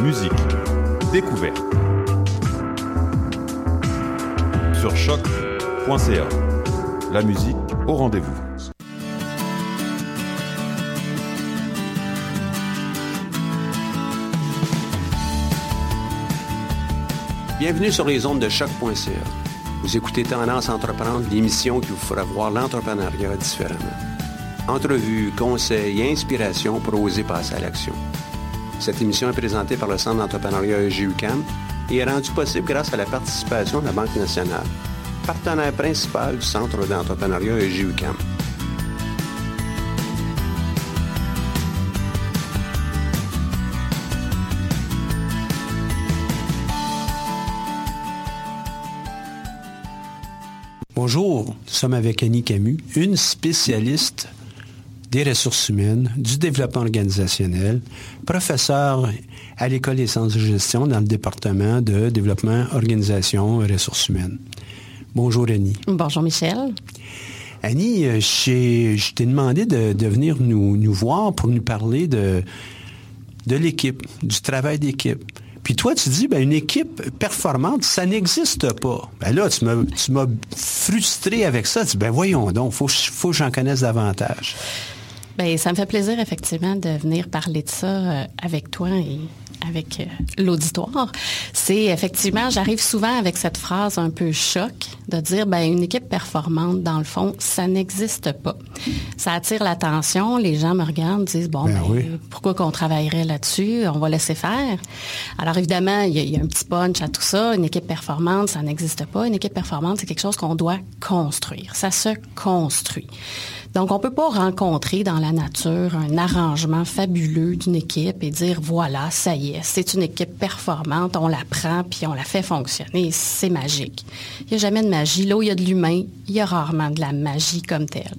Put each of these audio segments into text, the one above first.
musique, découverte. Sur choc.ca. La musique au rendez-vous. Bienvenue sur les ondes de choc.ca. Vous écoutez Tendance Entreprendre, l'émission qui vous fera voir l'entrepreneuriat différemment. Entrevues, conseils et inspirations pour oser passer à l'action. Cette émission est présentée par le Centre d'entrepreneuriat EGUCAM et est rendue possible grâce à la participation de la Banque nationale, partenaire principal du Centre d'entrepreneuriat EGUCAM. Bonjour, nous sommes avec Annie Camus, une spécialiste des ressources humaines, du développement organisationnel, professeure à l'École des sciences de gestion dans le département de développement, organisation et ressources humaines. Bonjour Annie. Bonjour Michel. Annie, euh, je t'ai demandé de, de venir nous, nous voir pour nous parler de, de l'équipe, du travail d'équipe. Puis toi, tu dis, ben, une équipe performante, ça n'existe pas. Ben là, tu m'as, frustré avec ça. Tu dis, ben voyons donc, faut, faut que j'en connaisse davantage. Ben, ça me fait plaisir effectivement de venir parler de ça euh, avec toi et avec euh, l'auditoire. C'est effectivement, j'arrive souvent avec cette phrase un peu choc de dire ben une équipe performante dans le fond, ça n'existe pas. Ça attire l'attention, les gens me regardent, disent bon Ben ben, oui. pourquoi qu'on travaillerait là-dessus, on va laisser faire. Alors évidemment, il y, a, il y a un petit punch à tout ça, une équipe performante, ça n'existe pas. Une équipe performante, c'est quelque chose qu'on doit construire. Ça se construit. Donc, on peut pas rencontrer dans la nature un arrangement fabuleux d'une équipe et dire, voilà, ça y est, c'est une équipe performante, on la prend puis on la fait fonctionner, c'est magique. Il n'y a jamais de magie. Là où il y a de l'humain, il y a rarement de la magie comme telle.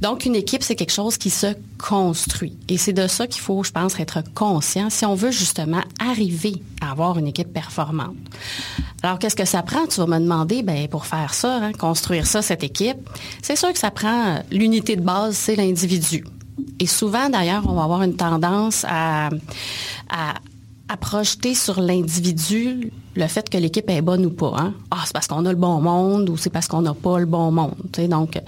Donc, une équipe, c'est quelque chose qui se construit. Et c'est de ça qu'il faut, je pense, être conscient si on veut justement arriver à avoir une équipe performante. Alors, qu'est-ce que ça prend? Tu vas me demander, ben, pour faire ça, hein, construire ça, cette équipe, c'est sûr que ça prend euh, l'unité de base, c'est l'individu. Et souvent, d'ailleurs, on va avoir une tendance à, à, projeter sur l'individu le fait que l'équipe est bonne ou pas. Hein? Ah, c'est parce qu'on a le bon monde ou c'est parce qu'on n'a pas le bon monde. Donc,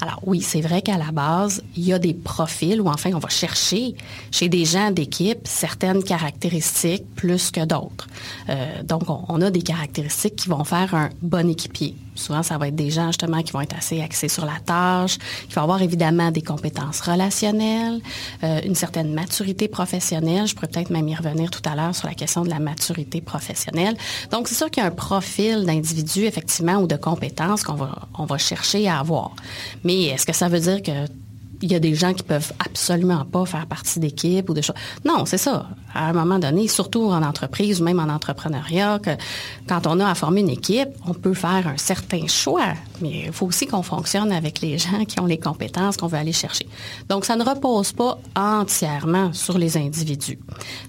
alors oui, c'est vrai qu'à la base, il y a des profils où enfin on va chercher chez des gens d'équipe certaines caractéristiques plus que d'autres. Euh, donc, on, a des caractéristiques qui vont faire un bon équipier. Souvent, ça va être des gens justement qui vont être assez axés sur la tâche, qui vont avoir évidemment des compétences relationnelles, euh, une certaine maturité professionnelle. Je pourrais peut-être même y revenir tout à l'heure sur la question de la maturité professionnelle. Donc, c'est sûr qu'il y a un profil d'individu, effectivement, ou de compétences qu'on va, chercher à avoir. Mais est-ce que ça veut dire que il y a des gens qui peuvent absolument pas faire partie d'équipe ou de choses. Non, c'est ça. À un moment donné, surtout en entreprise ou même en entrepreneuriat, quand on a à former une équipe, on peut faire un certain choix, mais il faut aussi qu'on fonctionne avec les gens qui ont les compétences qu'on veut aller chercher. Donc, ça ne repose pas entièrement sur les individus.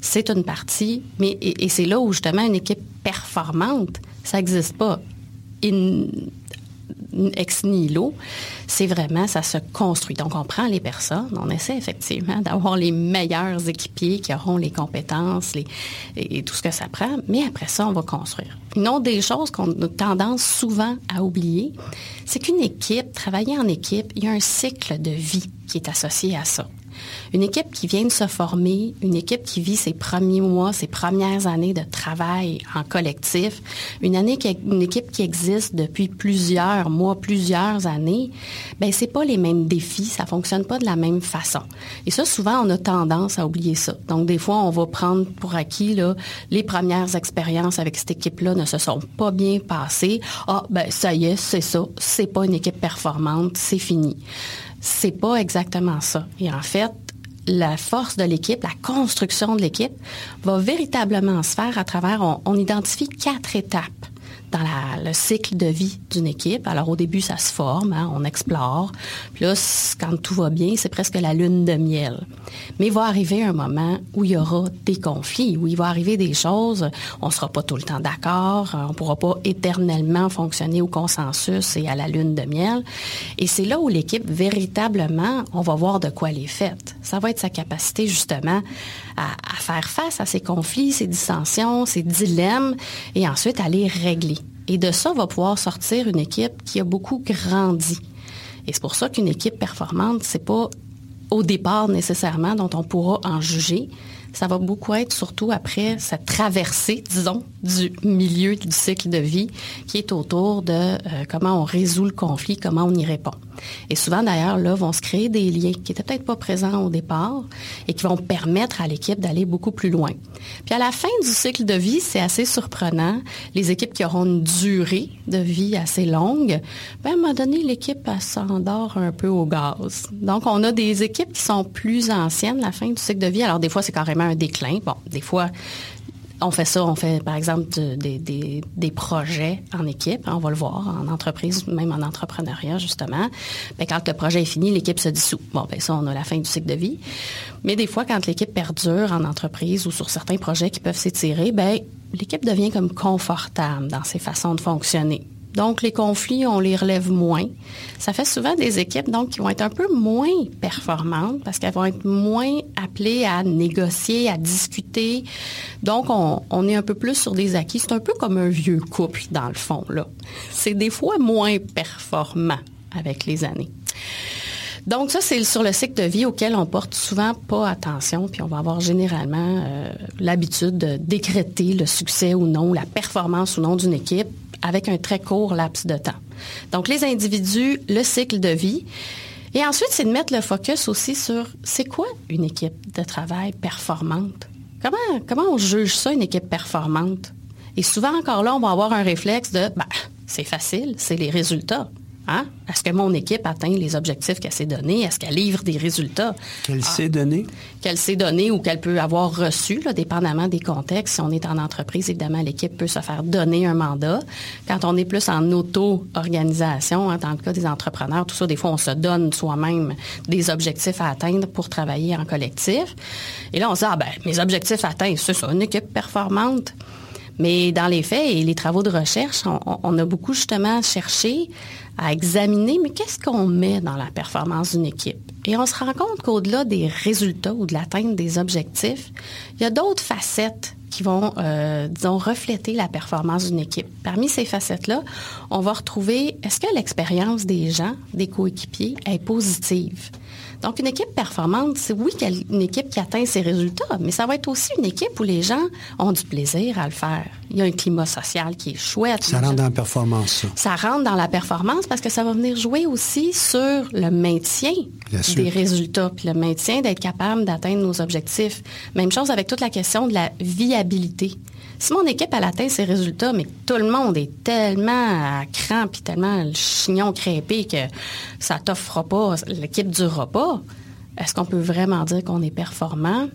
C'est une partie, mais et, c'est là où justement une équipe performante, ça n'existe pas ex nihilo, c'est vraiment, ça se construit. Donc, on prend les personnes, on essaie effectivement d'avoir les meilleurs équipiers qui auront les compétences les, et, tout ce que ça prend, mais après ça, on va construire. Une autre des choses qu'on a tendance souvent à oublier, c'est qu'une équipe, travailler en équipe, il y a un cycle de vie qui est associé à ça. Une équipe qui vient de se former, une équipe qui vit ses premiers mois, ses premières années de travail en collectif, une, année une équipe qui existe depuis plusieurs mois, plusieurs années, ben c'est pas les mêmes défis, ça fonctionne pas de la même façon. Et ça, souvent, on a tendance à oublier ça. Donc, des fois, on va prendre pour acquis là, les premières expériences avec cette équipe-là ne se sont pas bien passées. Ah, ben ça y est, c'est ça, c'est pas une équipe performante, c'est fini. C'est pas exactement ça. Et en fait, la force de l'équipe, la construction de l'équipe va véritablement se faire à travers, on, on identifie quatre étapes dans le cycle de vie d'une équipe. Alors au début, ça se forme, hein, on explore. Puis là, quand tout va bien, c'est presque la lune de miel. Mais il va arriver un moment où il y aura des conflits, où il va arriver des choses, on ne sera pas tout le temps d'accord, on ne pourra pas éternellement fonctionner au consensus et à la lune de miel. Et c'est là où l'équipe, véritablement, on va voir de quoi elle est faite. Ça va être sa capacité justement à, faire face à ces conflits, ces dissensions, ces dilemmes, et ensuite à les régler. Et de ça va pouvoir sortir une équipe qui a beaucoup grandi. Et c'est pour ça qu'une équipe performante, c'est pas au départ nécessairement dont on pourra en juger, ça va beaucoup être surtout après cette traversée, disons, du milieu du cycle de vie qui est autour de euh, comment on résout le conflit, comment on y répond. Et souvent, d'ailleurs, là, vont se créer des liens qui n'étaient peut-être pas présents au départ et qui vont permettre à l'équipe d'aller beaucoup plus loin. Puis à la fin du cycle de vie, c'est assez surprenant. Les équipes qui auront une durée de vie assez longue, ben, à un moment donné, l'équipe s'endort un peu au gaz. Donc, on a des équipes qui sont plus anciennes, la fin du cycle de vie. Alors, des fois, c'est carrément un déclin. Bon, des fois, on fait ça, on fait par exemple des, projets en équipe, on va le voir en entreprise, même en entrepreneuriat justement. Bien, quand le projet est fini, l'équipe se dissout. Bon, ben ça, on a la fin du cycle de vie. Mais des fois, quand l'équipe perdure en entreprise ou sur certains projets qui peuvent s'étirer, ben l'équipe devient comme confortable dans ses façons de fonctionner. Donc, les conflits, on les relève moins. Ça fait souvent des équipes donc qui vont être un peu moins performantes parce qu'elles vont être moins appelées à négocier, à discuter. Donc, on, est un peu plus sur des acquis. C'est un peu comme un vieux couple, dans le fond, là. C'est des fois moins performant avec les années. Donc ça, c'est sur le cycle de vie auquel on porte souvent pas attention, puis on va avoir généralement euh, l'habitude de décréter le succès ou non, la performance ou non d'une équipe avec un très court laps de temps. Donc, les individus, le cycle de vie. Et ensuite, c'est de mettre le focus aussi sur c'est quoi une équipe de travail performante? Comment, comment on juge ça, une équipe performante? Et souvent, encore là, on va avoir un réflexe de, ben, c'est facile, c'est les résultats. Hein? Est-ce que mon équipe atteint les objectifs qu'elle s'est donnés? Est-ce qu'elle livre des résultats? Qu'elle ah. s'est donnée? Qu'elle s'est donnée ou qu'elle peut avoir reçu, là, dépendamment des contextes. Si on est en entreprise, évidemment, l'équipe peut se faire donner un mandat. Quand on est plus en auto-organisation, hein, dans le cas des entrepreneurs, tout ça, des fois, on se donne soi-même des objectifs à atteindre pour travailler en collectif. Et là, on se dit, ah ben, mes objectifs atteints, c'est ça, une équipe performante. Mais dans les faits et les travaux de recherche, on, a beaucoup justement cherché à examiner, mais qu'est-ce qu'on met dans la performance d'une équipe? Et on se rend compte qu'au-delà des résultats ou de l'atteinte des objectifs, il y a d'autres facettes qui vont, euh, disons, refléter la performance d'une équipe. Parmi ces facettes-là, on va retrouver, est-ce que l'expérience des gens, des coéquipiers, est positive? Donc, une équipe performante, c'est oui une équipe qui atteint ses résultats, mais ça va être aussi une équipe où les gens ont du plaisir à le faire. Il y a un climat social qui est chouette. Ça rentre dans la performance. Ça. rentre dans la performance parce que ça va venir jouer aussi sur le maintien des résultats, puis le maintien d'être capable d'atteindre nos objectifs. Même chose avec toute la question de la viabilité. Si mon équipe, elle atteint ses résultats, mais tout le monde est tellement à cran puis tellement le chignon crêpé que ça t'offre pas, l'équipe durera pas, est-ce qu'on peut vraiment dire qu'on est performant?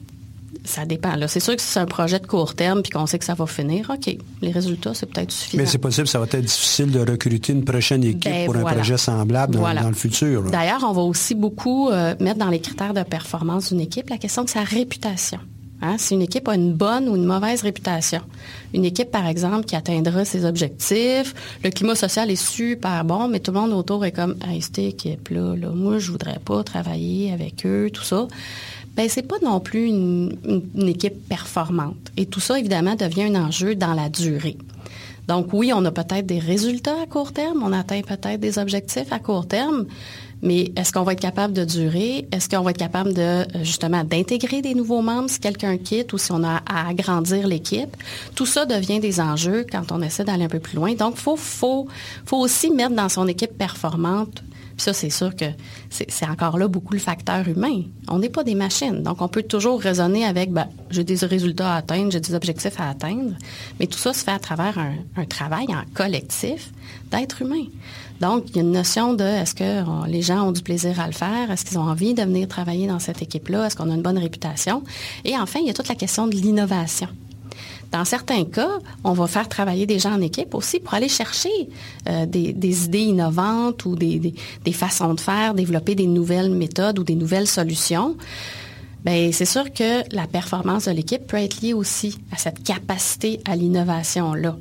Ça dépend. C'est sûr que si c'est un projet de court terme puis qu'on sait que ça va finir, OK, les résultats, c'est peut-être suffisant. Mais c'est possible, ça va être difficile de recruter une prochaine équipe ben, pour un projet semblable dans, le futur. D'ailleurs, on va aussi beaucoup euh, mettre dans les critères de performance d'une équipe la question de sa réputation. Hein, si une équipe a une bonne ou une mauvaise réputation. Une équipe, par exemple, qui atteindra ses objectifs, le climat social est super bon, mais tout le monde autour est comme, hey, cette équipe-là, là, moi, je voudrais pas travailler avec eux, tout ça. Ben, c'est pas non plus une équipe performante. Et tout ça, évidemment, devient un enjeu dans la durée. Donc oui, on a peut-être des résultats à court terme, on atteint peut-être des objectifs à court terme, mais est-ce qu'on va être capable de durer? Est-ce qu'on va être capable euh, justement d'intégrer des nouveaux membres si quelqu'un quitte ou si on a à agrandir l'équipe? Tout ça devient des enjeux quand on essaie d'aller un peu plus loin. Donc, faut, faut aussi mettre dans son équipe performante puis ça, c'est sûr que c'est encore là beaucoup le facteur humain. On n'est pas des machines. Donc, on peut toujours raisonner avec, ben, j'ai des résultats à atteindre, j'ai des objectifs à atteindre. Mais tout ça se fait à travers un, un travail en collectif d'être humain. Donc, il y a une notion de est-ce que les gens ont du plaisir à le faire? Est-ce qu'ils ont envie de venir travailler dans cette équipe-là? Est-ce qu'on a une bonne réputation? Et enfin, il y a toute la question de l'innovation. Dans certains cas, on va faire travailler des gens en équipe aussi pour aller chercher euh, des, idées innovantes ou des, façons de faire, développer des nouvelles méthodes ou des nouvelles solutions. Bien, c'est sûr que la performance de l'équipe peut être liée aussi à cette capacité à l'innovation-là.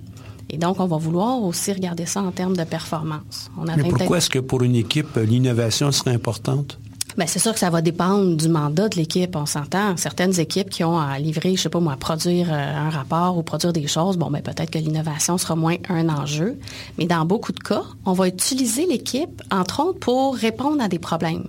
Et donc, on va vouloir aussi regarder ça en termes de performance. Mais pourquoi est-ce que pour une équipe, l'innovation serait importante? Bien, c'est sûr que ça va dépendre du mandat de l'équipe. On s'entend. Certaines équipes qui ont à livrer, je sais pas moi, produire euh, un rapport ou produire des choses, bon, ben, peut-être que l'innovation sera moins un enjeu. Mais dans beaucoup de cas, on va utiliser l'équipe, entre autres, pour répondre à des problèmes.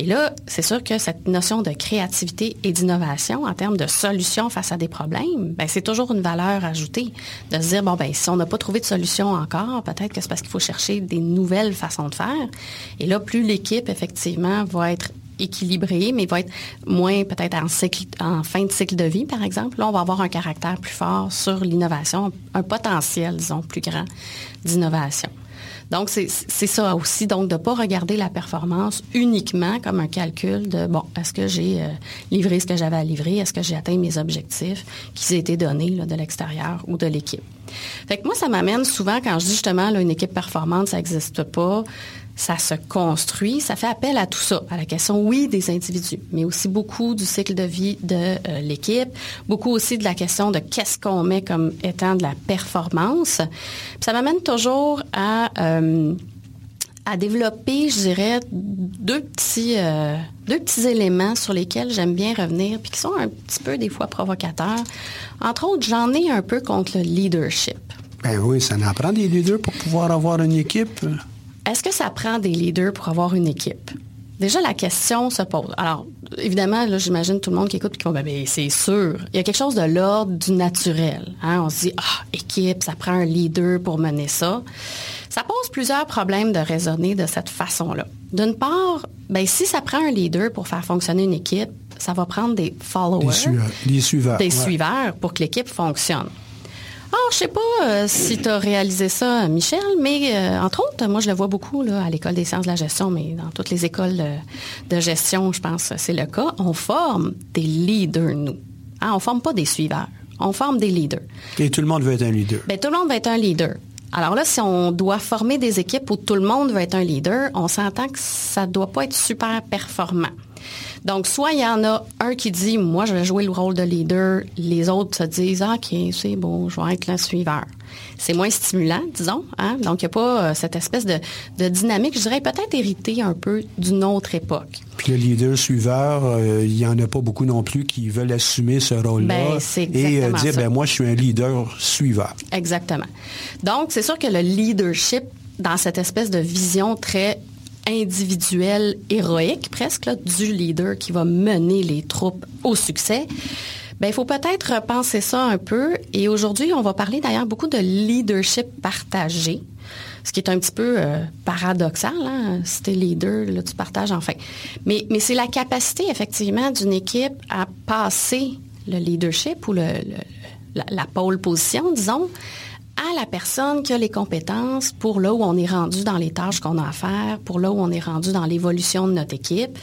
Et là, c'est sûr que cette notion de créativité et d'innovation en termes de solutions face à des problèmes, ben, c'est toujours une valeur ajoutée. De se dire, bon, ben, si on n'a pas trouvé de solution encore, peut-être que c'est parce qu'il faut chercher des nouvelles façons de faire. Et là, plus l'équipe, effectivement, va être équilibrée, mais va être moins peut-être en, en fin de cycle de vie, par exemple. Là, on va avoir un caractère plus fort sur l'innovation, un potentiel, disons, plus grand d'innovation. Donc, c'est ça aussi, donc de ne pas regarder la performance uniquement comme un calcul de, bon, est-ce que j'ai euh, livré ce que j'avais à livrer, est-ce que j'ai atteint mes objectifs qui été donnés de l'extérieur ou de l'équipe? Fait que moi, ça m'amène souvent, quand je dis justement, une équipe performante, ça n'existe pas, ça se construit, ça fait appel à tout ça, à la question, oui, des individus, mais aussi beaucoup du cycle de vie de euh, l'équipe, beaucoup aussi de la question de qu'est-ce qu'on met comme étant de la performance. ça m'amène toujours à, euh, développer, je dirais, deux petits, euh, deux petits éléments sur lesquels j'aime bien revenir, puis qui sont un petit peu des fois provocateurs. Entre autres, j'en ai un peu contre le leadership. Ben oui, ça en des leaders pour pouvoir avoir une équipe. Est-ce que ça prend des leaders pour avoir une équipe? Déjà, la question se pose. Alors, évidemment, là, j'imagine tout le monde qui écoute et qui dit, ben, c'est sûr. Il y a quelque chose de l'ordre du naturel. Hein? On se dit, ah, équipe, ça prend un leader pour mener ça. Ça pose plusieurs problèmes de raisonner de cette façon-là. D'une part, ben, si ça prend un leader pour faire fonctionner une équipe, ça va prendre des followers. Des, suiveurs. Des suiveurs pour que l'équipe fonctionne. Je sais pas euh, si tu as réalisé ça, Michel, mais euh, entre autres, moi, je le vois beaucoup là, à l'École des sciences de la gestion, mais dans toutes les écoles de, gestion, je pense que c'est le cas. On forme des leaders, nous. Hein, on forme pas des suiveurs. On forme des leaders. Et tout le monde veut être un leader. Bien, tout le monde veut être un leader. Alors là, si on doit former des équipes où tout le monde veut être un leader, on s'entend que ça ne doit pas être super performant. Donc, soit il y en a un qui dit, moi, je vais jouer le rôle de leader, les autres se disent, ah, OK, c'est bon, je vais être le suiveur. c'est moins stimulant, disons. Hein? Donc, il n'y a pas euh, cette espèce de, dynamique, je dirais peut-être héritée un peu d'une autre époque. Puis le leader suiveur, euh, il n'y en a pas beaucoup non plus qui veulent assumer ce rôle-là ben, et euh, dire, ben, moi, je suis un leader suiveur. Exactement. Donc, c'est sûr que le leadership, dans cette espèce de vision très individuelle, héroïque presque, du leader qui va mener les troupes au succès, ben, il faut peut-être repenser ça un peu. Et aujourd'hui, on va parler d'ailleurs beaucoup de leadership partagé, ce qui est un petit peu euh, paradoxal. Hein? Si leader, là, tu partages enfin. Mais, mais c'est la capacité, effectivement, d'une équipe à passer le leadership ou le, la, la pole position, disons, la personne qui a les compétences pour là où on est rendu dans les tâches qu'on a à faire, pour là où on est rendu dans l'évolution de notre équipe.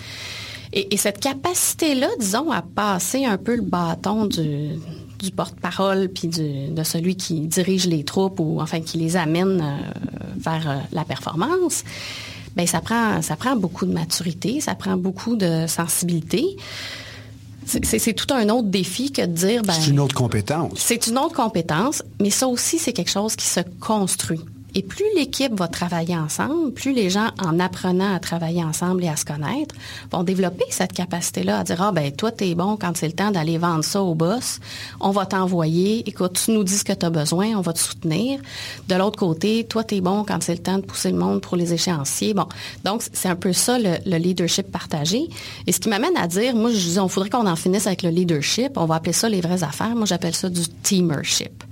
Et, cette capacité-là, disons, à passer un peu le bâton du, porte-parole puis de celui qui dirige les troupes ou enfin qui les amène euh, vers euh, la performance, ben ça prend ça prend beaucoup de maturité, ça prend beaucoup de sensibilité. C'est tout un autre défi que de dire. Ben, c'est une autre compétence. C'est une autre compétence, mais ça aussi, c'est quelque chose qui se construit. Et plus l'équipe va travailler ensemble, plus les gens, en apprenant à travailler ensemble et à se connaître, vont développer cette capacité-là à dire, ah ben toi, tu es bon quand c'est le temps d'aller vendre ça au boss, on va t'envoyer, écoute, tu nous dis ce que tu as besoin, on va te soutenir. De l'autre côté, toi, tu es bon quand c'est le temps de pousser le monde pour les échéanciers. Bon, donc c'est un peu ça le, leadership partagé. Et ce qui m'amène à dire, moi, je dis, on faudrait qu'on en finisse avec le leadership, on va appeler ça les vraies affaires. Moi, j'appelle ça du teamership.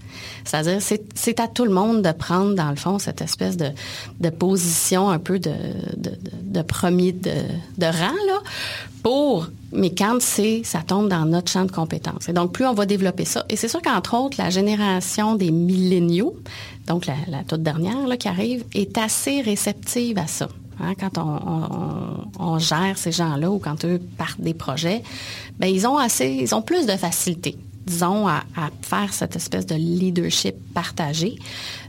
C'est-à-dire, c'est à tout le monde de prendre, dans le fond, cette espèce de, position un peu de, de, premier de, rang, là, pour, mais quand c'est, ça tombe dans notre champ de compétences. Et donc, plus on va développer ça. Et c'est sûr qu'entre autres, la génération des milléniaux, donc la, toute dernière là, qui arrive, est assez réceptive à ça. Hein, quand on, gère ces gens-là ou quand eux partent des projets, ben ils ont assez, ils ont plus de facilité disons, à, faire cette espèce de leadership partagé.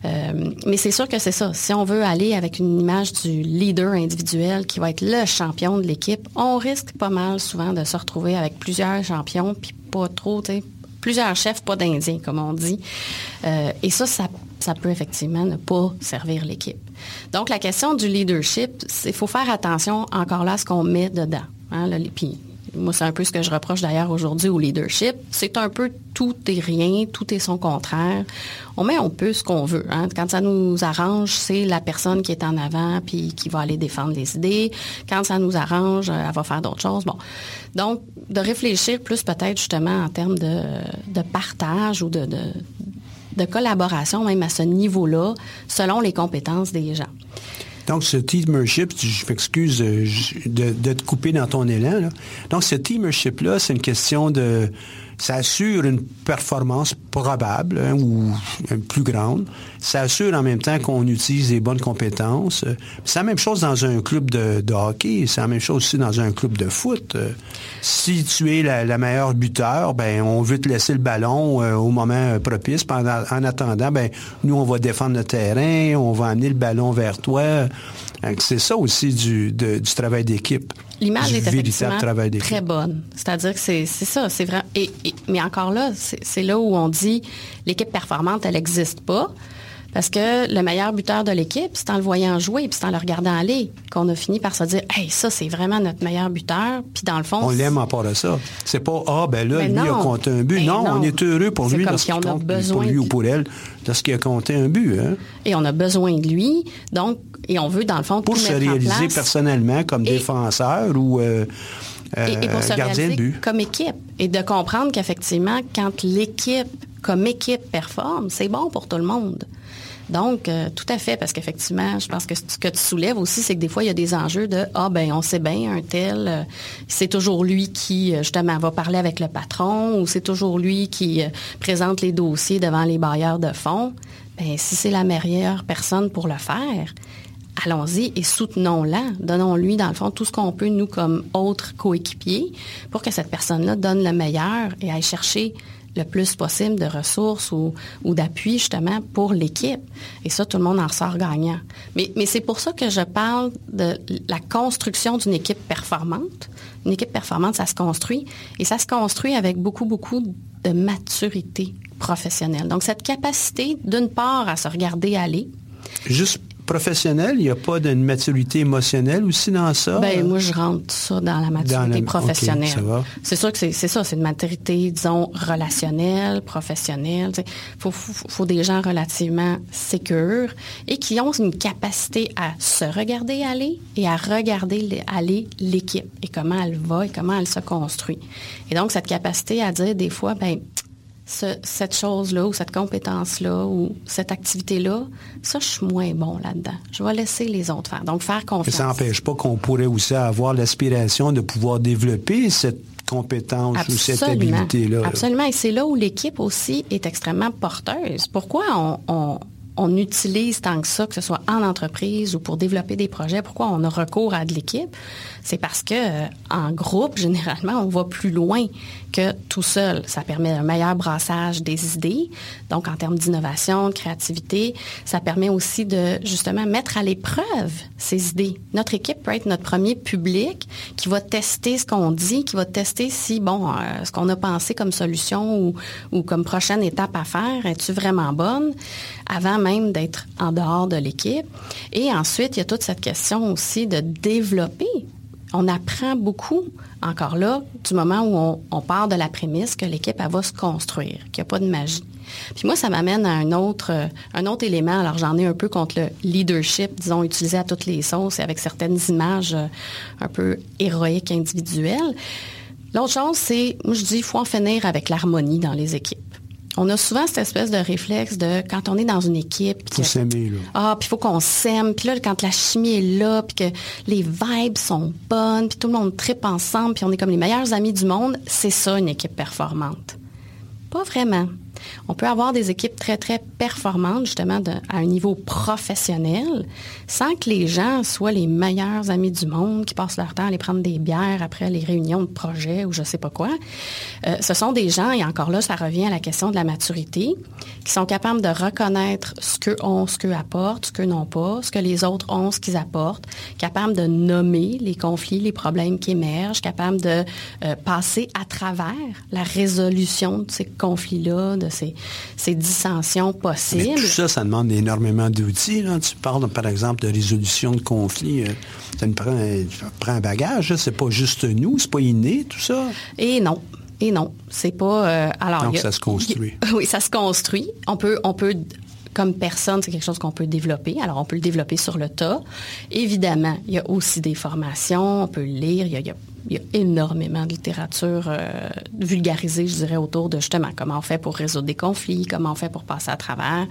Euh, mais c'est sûr que c'est ça. Si on veut aller avec une image du leader individuel qui va être le champion de l'équipe, on risque pas mal souvent de se retrouver avec plusieurs champions, puis pas trop, tu plusieurs chefs, pas d'indiens, comme on dit. Euh, et ça, ça, peut effectivement ne pas servir l'équipe. Donc, la question du leadership, il faut faire attention encore là à ce qu'on met dedans. Hein, moi, c'est un peu ce que je reproche d'ailleurs aujourd'hui au leadership. C'est un peu tout et rien, tout est son contraire. On met un peu ce qu'on veut. Hein. Quand ça nous arrange, c'est la personne qui est en avant puis qui va aller défendre les idées. Quand ça nous arrange, elle va faire d'autres choses. Bon. Donc, de réfléchir plus peut-être justement en termes de, partage ou de, de collaboration, même à ce niveau-là, selon les compétences des gens. Donc, ce teamership, je m'excuse euh, de, de, te couper dans ton élan. Donc, ce teamership-là, c'est une question de ça assure une performance probable hein, ou plus grande. Ça assure en même temps qu'on utilise les bonnes compétences. C'est la même chose dans un club de, hockey. C'est la même chose aussi dans un club de foot. Si tu es la, meilleure buteur, ben on veut te laisser le ballon euh, au moment propice. en attendant, ben nous on va défendre le terrain, on va amener le ballon vers toi. C'est ça aussi du, du travail d'équipe. L'image est effectivement très bonne. C'est-à-dire que c'est ça, c'est vrai. Et, mais encore là, c'est là où on dit l'équipe performante, elle n'existe pas. Parce que le meilleur buteur de l'équipe, c'est en le voyant jouer, puis c'est en le regardant aller, qu'on a fini par se dire, hey, ça, c'est vraiment notre meilleur buteur. Puis dans le fond. On l'aime en part de ça. C'est pas, ah, ben là, lui a compté un but. Ben non, on est heureux pour lui lorsqu'il compte, pour lui ou pour elle, lorsqu'il a compté un but. Hein? Et on a besoin de lui. Donc, et on veut, dans le fond, pour se réaliser personnellement comme défenseur ou euh, et, pour se réaliser comme équipe et de comprendre qu'effectivement, quand l'équipe comme équipe performe, c'est bon pour tout le monde. Donc, euh, tout à fait, parce qu'effectivement, je pense que ce que tu soulèves aussi, c'est que des fois, il y a des enjeux de Ah, ben, on sait bien, un tel, euh, c'est toujours lui qui, justement, va parler avec le patron ou c'est toujours lui qui présente les dossiers devant les bailleurs de fonds. Ben, si c'est la meilleure personne pour le faire, allons-y et soutenons-la. Donnons-lui, dans le fond, tout ce qu'on peut, nous, comme autres coéquipiers, pour que cette personne-là donne le meilleur et aille chercher le plus possible de ressources ou, d'appui, justement, pour l'équipe. Et ça, tout le monde en ressort gagnant. Mais c'est pour ça que je parle de la construction d'une équipe performante. Une équipe performante, ça se construit. Et ça se construit avec beaucoup, beaucoup de maturité professionnelle. Donc, cette capacité, d'une part, à se regarder aller. Juste professionnel, il n'y a pas d'une maturité émotionnelle aussi dans ça? Ben, moi, je rentre ça dans la maturité Dans la- professionnelle. c'est sûr que c'est c'est ça, c'est une maturité, disons, relationnelle, professionnelle. Il faut, faut, faut des gens relativement sécures et qui ont une capacité à se regarder aller et à regarder les- aller l'équipe et comment elle va et comment elle se construit. Et donc, cette capacité à dire des fois, ben ce- cette chose-là ou cette compétence-là ou cette activité-là, ça, je suis moins bon là-dedans. Je vais laisser les autres faire. Donc, faire Mais confiance. ça n'empêche pas qu'on pourrait aussi avoir l'aspiration de pouvoir développer cette compétence ou cette habilité-là. là. Absolument. Et c'est là où l'équipe aussi est extrêmement porteuse. Pourquoi on, on- on utilise tant que ça, que ce soit en entreprise ou pour développer des projets, pourquoi on a recours à de l'équipe? C'est parce que euh, en groupe, généralement, on va plus loin que tout seul. Ça permet un meilleur brassage des idées. Donc, en termes d'innovation, de créativité, ça permet aussi de justement mettre à l'épreuve ces idées. Notre équipe peut être notre premier public qui va tester ce qu'on dit, qui va tester si, bon, euh, ce qu'on a pensé comme solution ou, ou comme prochaine étape à faire, est-tu vraiment bonne, avant même d'être en dehors de l'équipe. Et ensuite, il y a toute cette question aussi de développer on apprend beaucoup, encore là, du moment où on, part de la prémisse que l'équipe, elle va se construire, qu'il n'y a pas de magie. Puis moi, ça m'amène à un autre, euh, un autre élément. Alors, j'en ai un peu contre le leadership, disons, utilisé à toutes les sauces et avec certaines images euh, un peu héroïques, individuelles. L'autre chose, c'est, moi, je dis, il faut en finir avec l'harmonie dans les équipes. On a souvent cette espèce de réflexe de quand on est dans une équipe. faut s'aimer, là. ah, puis il faut qu'on s'aime. Puis là, quand la chimie est là, puis que les vibes sont bonnes, puis tout le monde tripe ensemble, puis on est comme les meilleurs amis du monde, c'est ça une équipe performante. Pas vraiment. On peut avoir des équipes très, très performantes, justement, à un niveau professionnel, sans que les gens soient les meilleurs amis du monde, qui passent leur temps à aller prendre des bières après les réunions de projet ou je sais pas quoi. Euh, ce sont des gens, et encore là, ça revient à la question de la maturité, qui sont capables de reconnaître ce qu'eux ont, ce qu'eux apportent, ce qu'eux n'ont pas, ce que les autres ont, ce qu'ils apportent, capables de nommer les conflits, les problèmes qui émergent, capables de euh, passer à travers la résolution de ces conflits-là, ces, ces dissensions Mais possibles. tout ça, ça demande énormément d'outils. Tu parles, par exemple, de résolution de conflits. euh, Ça nous prend, un- ça prend un bagage. C'est pas juste nous, c'est pas inné, tout ça. Et non. Et non, c'est pas. euh, alors, Donc, a- ça se construit. a- oui, ça se construit. On peut, on peut, comme personne, c'est quelque chose qu'on peut développer. Alors, on peut le développer sur le tas. Évidemment, il y a aussi des formations. On peut le lire. Il y a, il y a- il y a énormément de littérature euh, vulgarisée, je dirais, autour de justement comment on fait pour résoudre des conflits, comment on fait pour passer à travers.